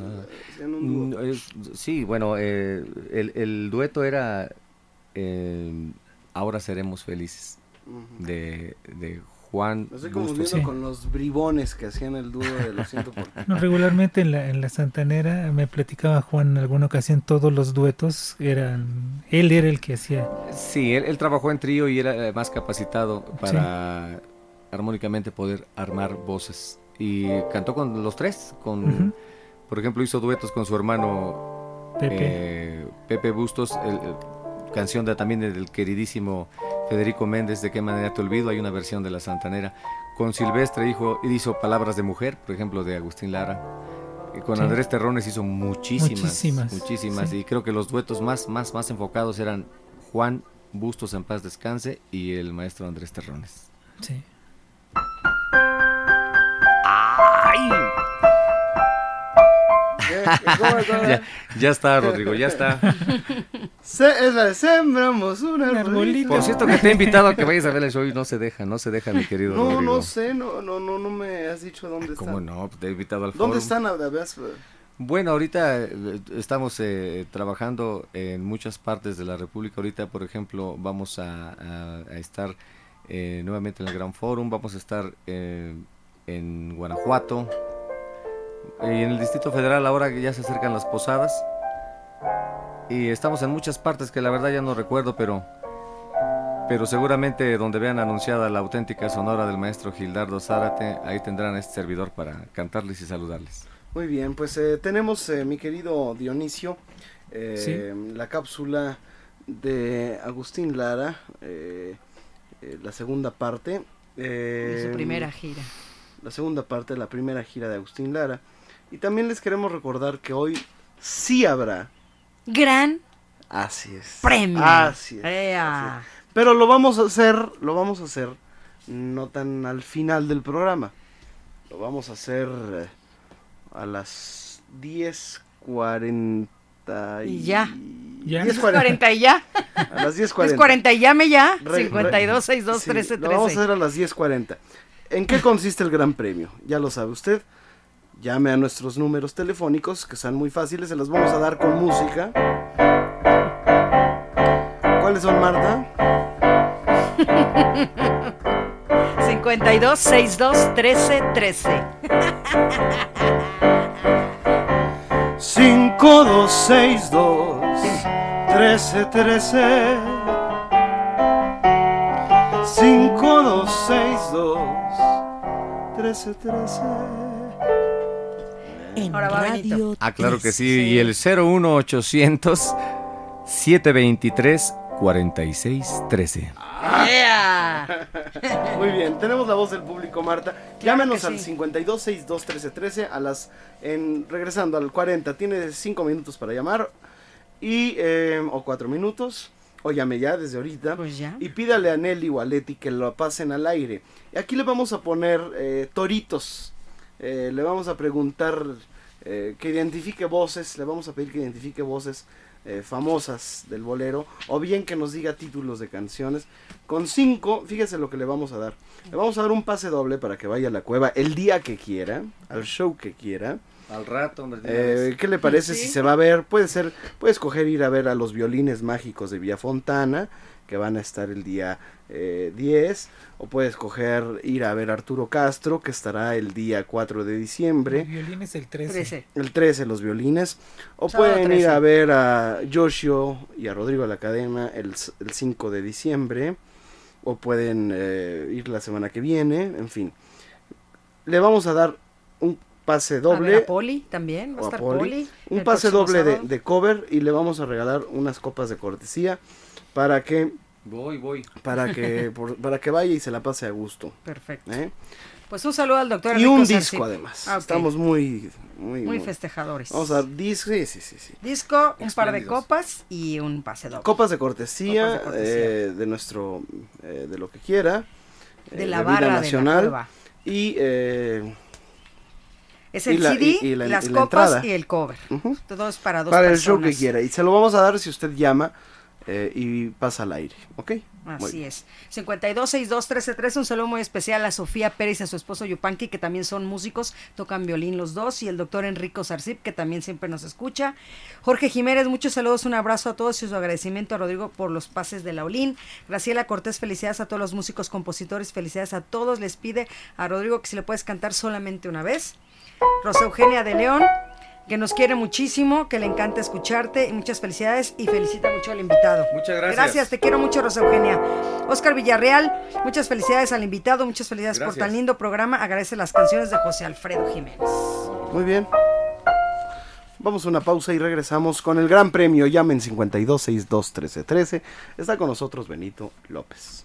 un Mm, dúo. es- sí, bueno, eh, el, el dueto era eh, Ahora seremos felices, de Juan Me estoy confundiendo Sí. con los bribones que hacían el dúo de Lo siento por. No, regularmente en la, en la Santanera me platicaba Juan en alguna ocasión todos los duetos eran él era el que hacía Sí, él, él trabajó en trío y era eh, más capacitado para armónicamente poder armar voces. Y cantó con los tres, con, por ejemplo, hizo duetos con su hermano Pepe eh, Pepe Bustos, el, el- canción de, también del queridísimo Federico Méndez, De qué manera te olvido, hay una versión de la Santanera. Con Silvestre hizo, hizo Palabras de Mujer, por ejemplo, de Agustín Lara. Y con Sí. Andrés Terrones hizo muchísimas, Muchísimas, muchísimas. sí. Y creo que los duetos más, más, más enfocados eran Juan Bustos en paz descanse y el maestro Andrés Terrones. sí. ¿Qué? Ya, ya está, Rodrigo, ya está. Se- es la de sembramos un arbolito. Por cierto que te he invitado a que vayas a ver el show y no se deja, no se deja, mi querido No, Rodrigo. no sé, no, no, no, no me has dicho dónde ¿Cómo están. no? Te he invitado al ¿Dónde están? A ver, Bueno, ahorita eh, estamos eh, trabajando en muchas partes de la República. Ahorita, por ejemplo, vamos a, a- a estar eh, nuevamente en el Gran Forum, vamos a estar eh, en Guanajuato y en el Distrito Federal ahora que ya se acercan las posadas. Y estamos en muchas partes que la verdad ya no recuerdo, pero pero seguramente donde vean anunciada la auténtica sonora del maestro Gildardo Zárate, ahí tendrán a este servidor para cantarles y saludarles. Muy bien, pues eh, tenemos, eh, mi querido Dionisio, eh, la cápsula de Agustín Lara, eh, eh, la segunda parte. de su primera gira. La segunda parte de la primera gira de Agustín Lara. Y también les queremos recordar que hoy sí habrá. Gran Así es. premio. Así es. Así es. Pero lo vamos a hacer, lo vamos a hacer no tan al final del programa. Lo vamos a hacer eh, a las 10.40 Y ya. Ya. 10:40. 40 y ya. A las 10.40. Es 40 y llame ya. Re- 52 62 Sí, 13 Lo vamos a 13. hacer a las 10.40. ¿En qué consiste el Gran Premio? Ya lo sabe usted. Llame a nuestros números telefónicos, que son muy fáciles, se los vamos a dar con música. ¿Cuáles son, Marta? 52 62 13 13. 5262 1313 5262 562 1313. En Ahora va Radio Benito. Ah, claro que sí. Y el 01800 723 4613. ¡Ea! Muy bien, tenemos la voz del público, Marta. Claro Llámenos al sí. 52 62 13 13 a las en regresando al 40. Tiene 5 minutos para llamar y eh, o 4 minutos. O llame ya desde ahorita. Pues ya. Y pídale a Nelly o a Leti que lo pasen al aire. Y aquí le vamos a poner eh, toritos. Eh, le vamos a preguntar eh, que identifique voces. Le vamos a pedir que identifique voces eh, famosas del bolero. O bien que nos diga títulos de canciones. Con cinco, fíjese lo que le vamos a dar. Le vamos a dar un pase doble para que vaya a la cueva el día que quiera. Al show que quiera. Al rato, hombre. Eh, ¿Qué le parece Sí. si se va a ver? Puede ser, puede escoger ir a ver a los violines mágicos de Villafontana, que van a estar el día eh, 10, o puede escoger ir a ver a Arturo Castro, que estará el día 4 de El diciembre, violín es el 13. 13. el 13 los violines, o Sábado pueden ir 13. a ver a Yoshio y a Rodrigo de la Cadena el, el 5 de diciembre, o pueden eh, ir la semana que viene, en fin. Le vamos a dar un pase A ver, doble a Poli también. Va a a estar Poli. Poli. un pase doble de cover y le vamos a regalar unas copas de cortesía para que Voy, voy. para que por- para que vaya y se la pase a gusto Perfecto. ¿eh? Pues un saludo al doctor y Enrico un disco además Ah, estamos muy muy, Muy festejadores. vamos a dar disco sí, sí, sí, sí. Disco, un par de copas y un pase doble. copas de cortesía, Copas de cortesía. eh, de nuestro eh, de lo que quiera de eh, la vida barra de la nacional y eh, Es y el la- CD, y- y la- las la copas y el cover. Todo es para dos para el show que quiera y se lo vamos a dar si usted llama eh, y pasa al aire ¿ok? Así es. 52621313, un saludo muy especial a Sofía Pérez y a su esposo Yupanqui, que también son músicos, tocan violín los dos, y el doctor Enrico Sarcip, que también siempre nos escucha. Jorge Jiménez, muchos saludos, un abrazo a todos y su agradecimiento a Rodrigo por los pases de Laulín. Graciela Cortés, felicidades a todos los músicos, compositores, felicidades a todos. Les pide a Rodrigo que si le puedes cantar solamente una vez. Rosa Eugenia de León, que nos quiere muchísimo, que le encanta escucharte y muchas felicidades y felicita mucho al invitado. Muchas gracias. Gracias, te quiero mucho, Rosa Eugenia. Oscar Villarreal, muchas felicidades al invitado, muchas felicidades por tan lindo programa. Agradece las canciones de José Alfredo Jiménez. Muy bien. Vamos a una pausa y regresamos con el gran premio. Llamen 52621313. Está con nosotros Benito López.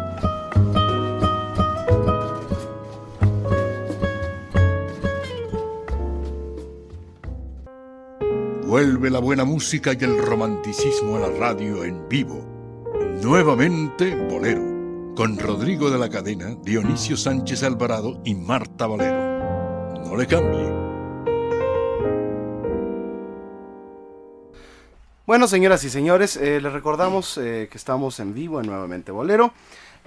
Vuelve la buena música y el romanticismo a la radio en vivo. Nuevamente Bolero, con Rodrigo de la Cadena, Dionisio Sánchez Alvarado y Marta Valero. No le cambie. Bueno, señoras y señores, eh, les recordamos eh, que estamos en vivo en Nuevamente Bolero.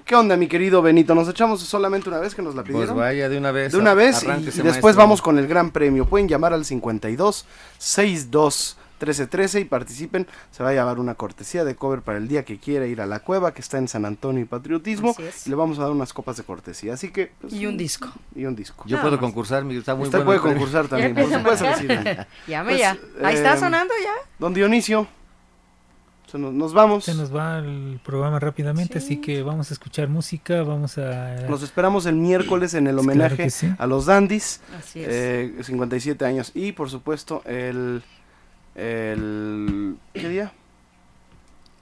¿Qué onda, mi querido Benito? ¿Nos echamos solamente una vez que nos la Pues pidieron? vaya de una vez. de una vez y, después maestro. vamos con el gran premio. Pueden llamar al 52 62 1313 y participen. Se va a llevar una cortesía de cover para el día que quiera ir a la cueva que está en San Antonio y Patriotismo. Y le vamos a dar unas copas de cortesía. Así que. pues, Y un disco. Y un disco. Yo Nada puedo más. concursar, mi- está muy Usted bueno. puede premio. concursar Ya también. Por supuesto sí. Llame Pues, ya. Ahí está eh, sonando ya. Don Dionisio, se nos, nos vamos. Se nos va el programa rápidamente, así que vamos a escuchar música, vamos a... Nos esperamos el miércoles en el homenaje sí. a los Dandys, Así es. eh, 57 años. Y por supuesto, el, el. ¿Qué día?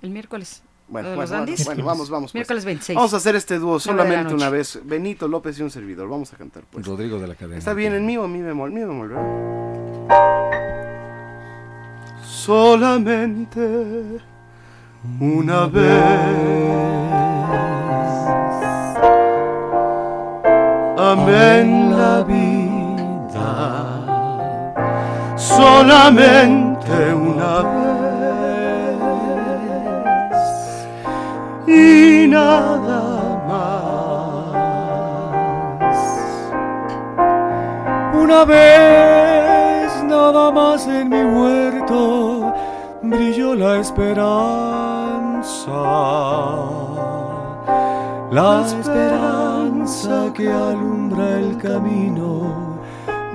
el miércoles. Bueno, ¿Lo de bueno, los bueno, Dandys? bueno, vamos, vamos. pues. Miércoles 26. Vamos a hacer este dúo solamente una vez. Benito López y un servidor. Vamos a cantar, pues. Rodrigo de la Cadena. ¿Está bien en mi o mi bemol? Mi bemol, ¿verdad? Solamente una vez. Amé en la vida. Solamente una vez. Y nada más. Una vez nada más en mi huerto brilló la esperanza. La esperanza que alumbra el camino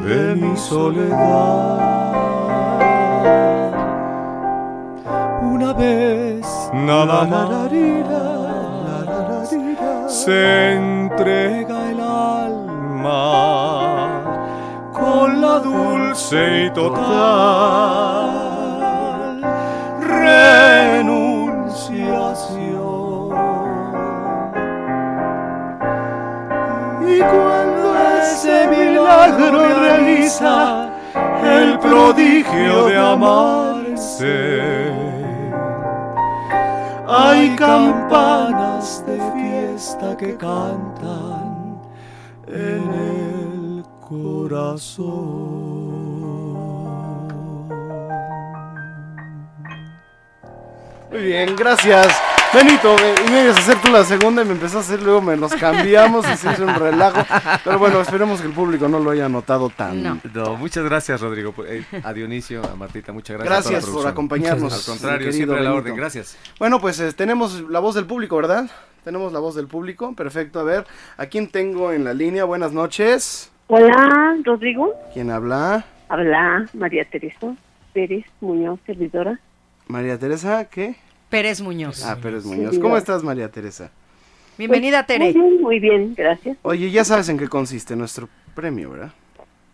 de mi soledad. Una vez nada más se entrega el alma con la dulce y total milagro realiza el prodigio de amarse, hay campanas de fiesta que cantan en el corazón. Muy bien, gracias. Benito, me, me ibas a hacer tú la segunda y me empezó a hacer, luego me nos cambiamos y se hizo un relajo. Pero bueno, esperemos que el público no lo haya notado tan. No. No, muchas gracias, Rodrigo. Eh, A Dionisio, a Martita, muchas gracias. Gracias por acompañarnos, Al contrario, siempre a la orden. Gracias. Bueno, pues eh, tenemos la voz del público, ¿verdad? Tenemos la voz del público. Perfecto, a ver. ¿A quién tengo en la línea? Buenas noches. Hola, Rodrigo. ¿Quién habla? Habla María Teresa Pérez Muñoz, servidora. María Teresa, ¿qué? Pérez Muñoz. Ah, Pérez Muñoz. Sí, ¿Cómo estás, María Teresa? Bienvenida, Pues, Tere. Muy bien, muy bien, gracias. Oye, ya sabes en qué consiste nuestro premio, ¿verdad?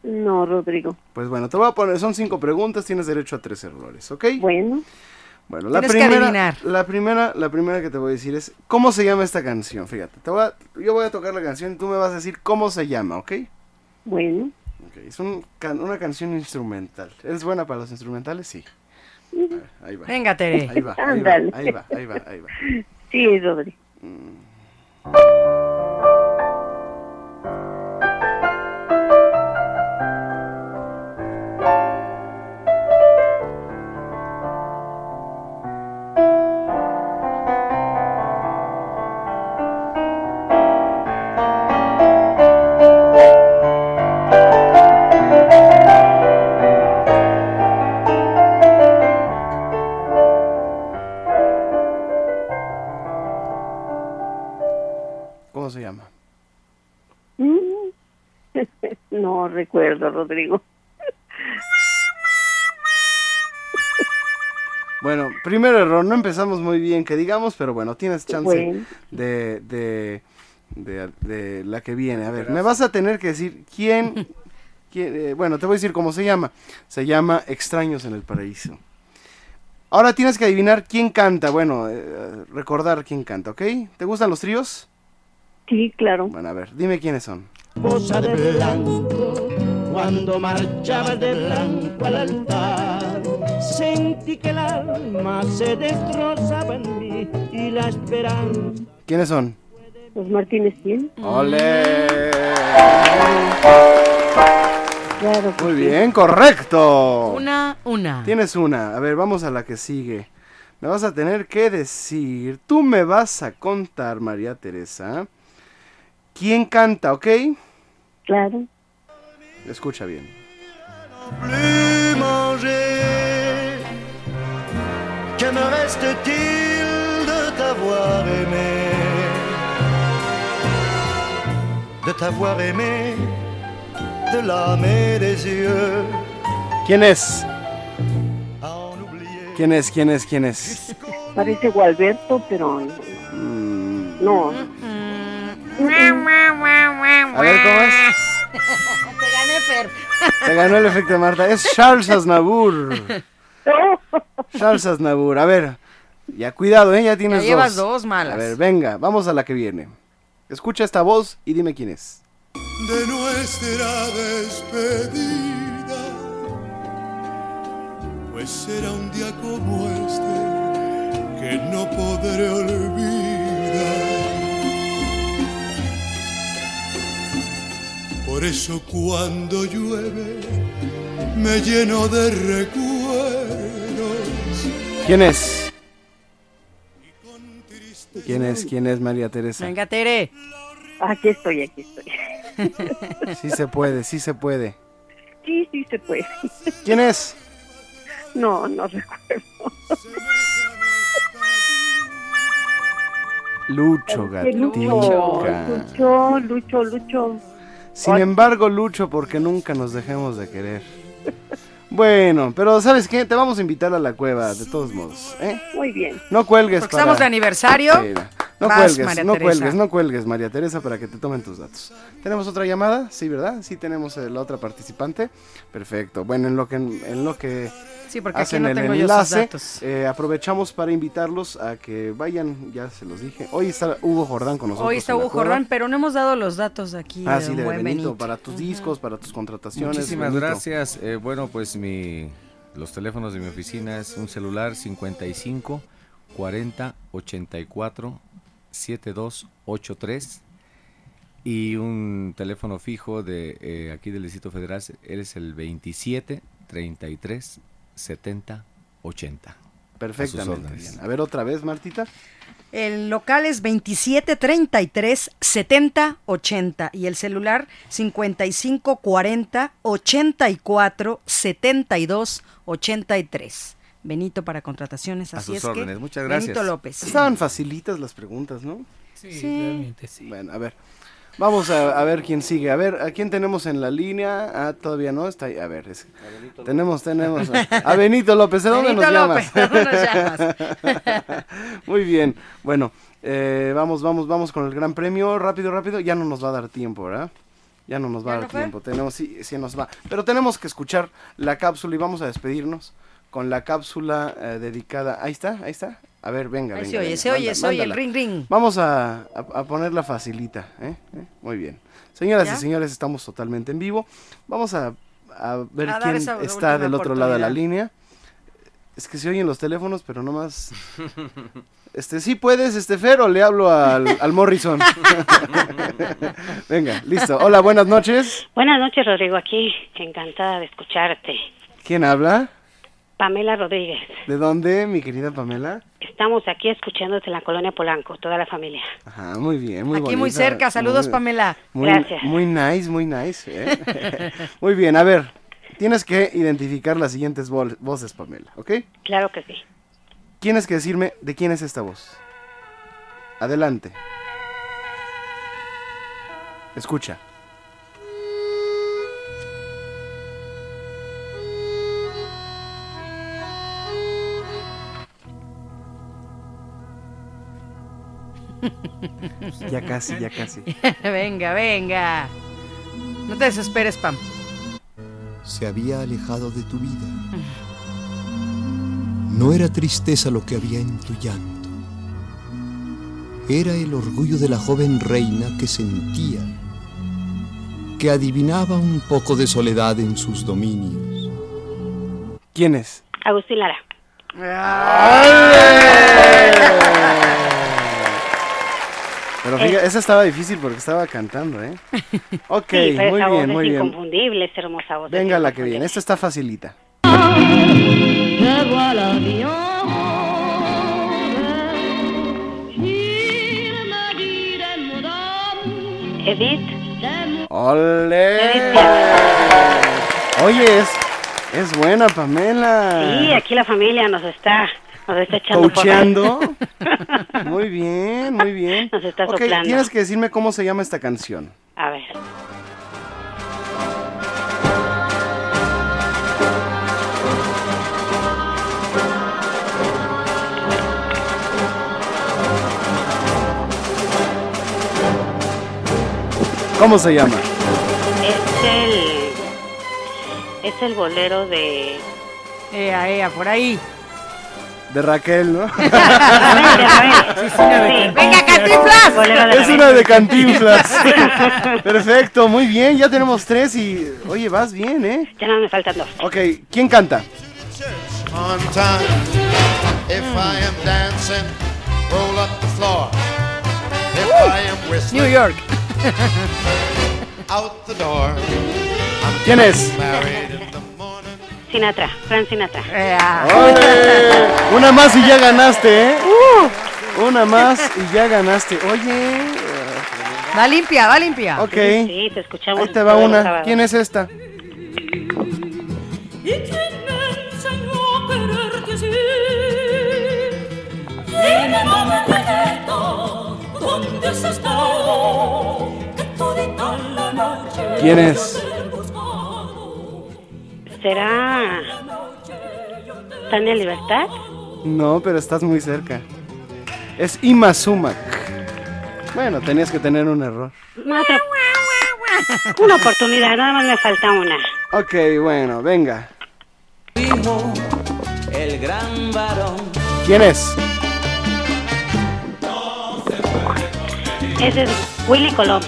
No, Rodrigo. Pues bueno, te voy a poner, son cinco preguntas, tienes derecho a tres errores, ¿ok? Bueno, Bueno, la Tienes que primera, adivinar. la primera, la primera que te voy a decir es ¿cómo se llama esta canción? Fíjate, te voy a- yo voy a tocar la canción y tú me vas a decir cómo se llama, ¿ok? bueno. Ok, es un can- una canción instrumental. ¿Eres buena para los instrumentales? Sí. Ahí va. Venga, Tere. Ahí va, ahí va, Ándale. ahí va, ahí va, ahí va. Sí, Rodrigo. ¿Cómo primer error, no empezamos muy bien, que digamos, pero bueno, tienes chance Bueno. de, de, de, de la que viene. A ver, me vas a tener que decir quién, quién, eh, bueno, te voy a decir cómo se llama. Se llama Extraños en el Paraíso. Ahora tienes que adivinar quién canta, bueno, eh, recordar quién canta, ¿ok? ¿Te gustan los tríos? Sí, claro. Bueno, a ver, dime quiénes son. Esposa de blanco, cuando marchaba de blanco al altar, sentí que el alma se destrozaba en mí y la esperanza. ¿Quiénes son? Los Martínez Cien. ¡Ole! Claro. que Muy sí. bien, correcto. Una, una. Tienes una. A ver, vamos a la que sigue. Me vas a tener que decir, tú me vas a contar, María Teresa, quién canta, ¿ok? Claro. Escucha bien. Manger. Que me reste-t-il de t'avoir aimé? De t'avoir aimé de l'âme et des yeux. ¿Quién es? ¿Quién es? ¿Quién es? ¿Quién es? Parece Gualberto, pero Mm, no. a ver, ¿cómo es? Te gané, Fer. Te ganó el efecto de Marta. Es Charles Aznavour. Charles Aznavour. A ver, ya cuidado, ¿eh? Ya Ya tienes llevas dos. dos malas. A ver, venga, vamos a la que viene. Escucha esta voz y dime quién es. de nuestra despedida. Pues será un día como este que no podré olvidar. Por eso cuando llueve me lleno de recuerdos. ¿Quién es? ¿Quién es? ¿Quién es María Teresa? Venga, Tere. Aquí estoy, aquí estoy. Sí se puede, sí se puede. sí se puede. ¿Quién es? No, no recuerdo. Lucho Lucho, Gatica. Lucho, Lucho, Lucho. Sin embargo, Lucho, porque nunca nos dejemos de querer. Bueno, pero ¿sabes qué? Te vamos a invitar a la cueva, de todos modos. ¿eh? Muy bien. No cuelgues Porque para- estamos de aniversario. No Vas, cuelgues, María no Teresa. cuelgues, no cuelgues, María Teresa, para que te tomen tus datos. ¿Tenemos otra llamada? Sí, ¿verdad? Sí, tenemos eh, la otra participante. Perfecto. Bueno, en lo que, en lo que Sí, porque aquí hacen no el tengo yo sus enlace, datos. eh, aprovechamos para invitarlos a que vayan, ya se los dije. Hoy está Hugo Jordán con nosotros. Hoy está Hugo. Jordán, pero no hemos dado los datos aquí. Ah, de sí, de buen Benito, Benito. para tus discos, para tus contrataciones. Muchísimas Benito. gracias. Eh, bueno, pues mi los teléfonos de mi oficina es un celular 55 40 84 7283 y un teléfono fijo de eh, aquí del Distrito Federal, él es el 27 33 70 80. A sus Perfectamente órdenes. bien. A ver otra vez, Martita. El local es 27 33 70 80 y el celular 55 40 84 72 83. Benito para contrataciones, A sus es órdenes, que muchas Benito gracias. López. Estaban facilitas las preguntas, ¿no? Sí, Sí. realmente sí. Bueno, a ver. Vamos a, a ver quién sigue. A ver, ¿a quién tenemos en la línea? Ah, todavía no está ahí. A ver, es- tenemos, tenemos a, a Benito López. ¿De dónde Benito nos llamas? López, ¿de dónde nos llamas? Muy bien. Bueno, eh, vamos, vamos, vamos con el gran premio. Rápido, rápido. Ya no nos va a dar tiempo, ¿verdad? Ya no nos va a ¿Ya dar no tiempo. Tenemos, sí, sí nos va. Pero tenemos que escuchar la cápsula y vamos a despedirnos con la cápsula eh, dedicada. Ahí está, ahí está. A ver, venga, Ahí venga. se oye, venga, se oye, manda- se oye el ring ring. Vamos a, a- a ponerla facilita. ¿eh? ¿Eh? Muy bien. Señoras ¿Ya? y señores, estamos totalmente en vivo. Vamos a, a ver quién está del otro lado de la línea. Es que se oyen los teléfonos, pero no más. Este, sí puedes, este Fer, o le hablo al, al Morrison. Venga, listo. Hola, buenas noches. Buenas noches, Rodrigo. Aquí, encantada de escucharte. ¿Quién habla? Pamela Rodríguez. ¿De dónde, mi querida Pamela? Estamos aquí escuchándote en la colonia Polanco, toda la familia. Ajá, muy bien, muy Aquí muy cerca. Saludos, muy- Pamela. Muy, Gracias. Muy nice, muy nice. ¿eh? muy bien, a ver. Tienes que identificar las siguientes voces, Pamela, ¿ok? Claro que sí. Tienes que decirme de quién es esta voz. Adelante. Escucha. Ya casi, ya casi. venga, venga. No te desesperes, Pam. se había alejado de tu vida. No era tristeza lo que había en tu llanto. Era el orgullo de la joven reina que sentía, que adivinaba un poco de soledad en sus dominios. ¿Quién es? Agustín Lara. Pero fíjate, esa estaba difícil porque estaba cantando, ¿eh? Ok, sí, muy esa bien, voz muy es bien. inconfundible, esa hermosa voz. Venga la que viene. Esta está facilita. Edith, ¡Ole! Oye, es, es buena, Pamela. sí, aquí la familia nos está, nos está echando porras. Coacheando. Muy bien, muy bien. Nos está Ok, soplando. tienes que decirme cómo se llama esta canción. A ver. ¿Cómo se llama? Es el, es el bolero de... Ea, ea, por ahí. De Raquel, ¿no? ¡Venga, Cantinflas! Es una de Cantinflas. Perfecto, muy bien. Ya tenemos tres y... Oye, vas bien, ¿eh? Ya no me faltan dos. Ok, ¿quién canta? on time. If I am dancing, roll up the floor. If I am whistling, New York. out the door. I'm ¿Quién es? Sinatra, Frank Sinatra. Eh, una más y ya ganaste, ¿eh? Uh, una más y ya ganaste. Oye. Va limpia, va limpia. Ok. Sí, sí te escuchamos. Ahí te va una. ¿Quién es esta? ¿Quién es? ¿Será Tania Libertad? No, pero estás muy cerca. Es Ima Sumac. Bueno, tenías que tener un error. Otra- Una oportunidad, nada más me falta una. Ok, bueno, venga. el gran varón. ¿Quién es? Ese es Willy Colón.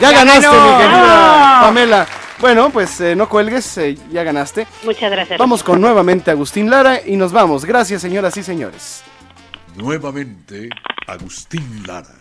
Ya ganaste, ganó. mi querida ¡Ah! Pamela. Bueno, pues eh, no cuelgues, eh, ya ganaste. Muchas gracias. Vamos con nuevamente Agustín Lara y nos vamos. Gracias, señoras y señores. Nuevamente, Agustín Lara,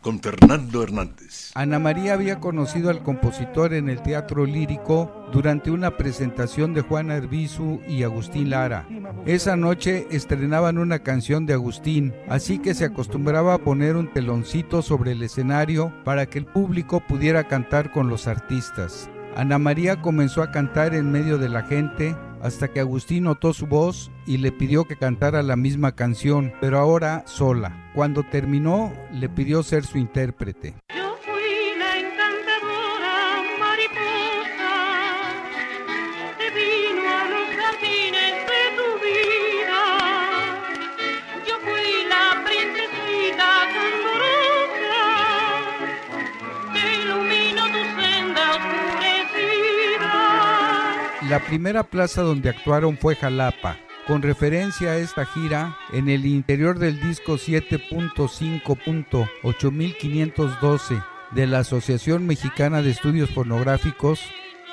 con Fernando Hernández. Ana María había conocido al compositor en el teatro lírico durante una presentación de Juan Arbizu y Agustín Lara. Esa noche estrenaban una canción de Agustín, así que se acostumbraba a poner un teloncito sobre el escenario para que el público pudiera cantar con los artistas. Ana María comenzó a cantar en medio de la gente hasta que Agustín notó su voz y le pidió que cantara la misma canción, pero ahora sola. Cuando terminó, le pidió ser su intérprete. La primera plaza donde actuaron fue Jalapa. Con referencia a esta gira, en el interior del disco 7.5.8512 de la Asociación Mexicana de Estudios Pornográficos,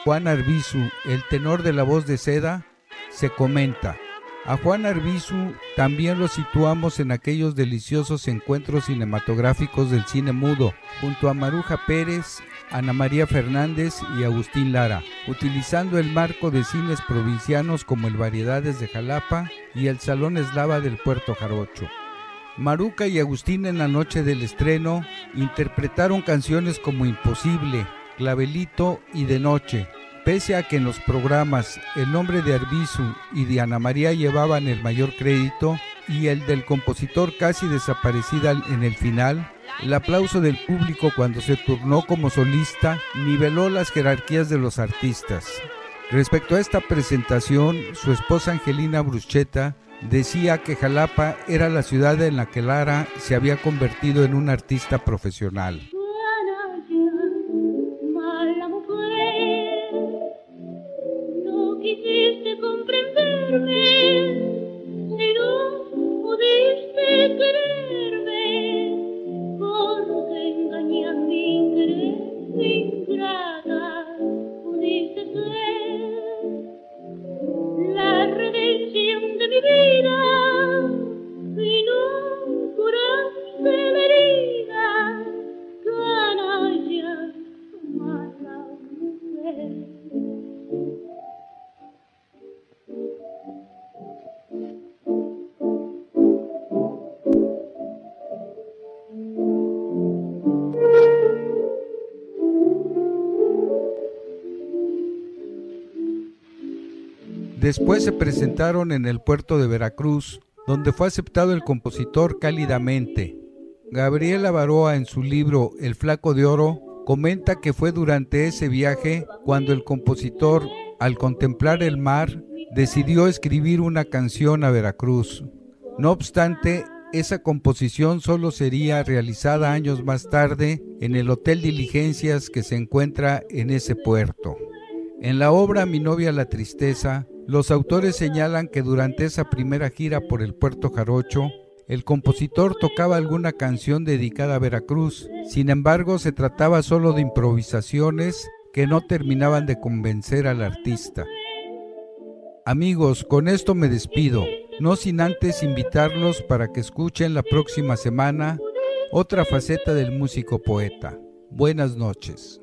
Juan Arbizu, el tenor de la voz de seda, se comenta. A Juan Arbizu también lo situamos en aquellos deliciosos encuentros cinematográficos del cine mudo, junto a Maruja Pérez, Ana María Fernández y Agustín Lara, utilizando el marco de cines provincianos como el Variedades de Jalapa y el Salón Eslava del Puerto Jarocho. Maruca y Agustín en la noche del estreno interpretaron canciones como Imposible, Clavelito y De Noche, pese a que en los programas el nombre de Arbizu y de Ana María llevaban el mayor crédito y el del compositor casi desaparecida en el final, el aplauso del público cuando se turnó como solista niveló las jerarquías de los artistas. Respecto a esta presentación, su esposa Angelina Bruschetta decía que Jalapa era la ciudad en la que Lara se había convertido en un artista profesional. Después se presentaron en el puerto de Veracruz, donde fue aceptado el compositor cálidamente. Gabriela Baroa en su libro El Flaco de Oro comenta que fue durante ese viaje cuando el compositor, al contemplar el mar, decidió escribir una canción a Veracruz. No obstante, esa composición solo sería realizada años más tarde en el Hotel Diligencias que se encuentra en ese puerto. En la obra Mi novia la tristeza, los autores señalan que durante esa primera gira por el puerto Jarocho, el compositor tocaba alguna canción dedicada a Veracruz, sin embargo se trataba solo de improvisaciones que no terminaban de convencer al artista. Amigos, con esto me despido, no sin antes invitarlos para que escuchen la próxima semana otra faceta del músico poeta. Buenas noches.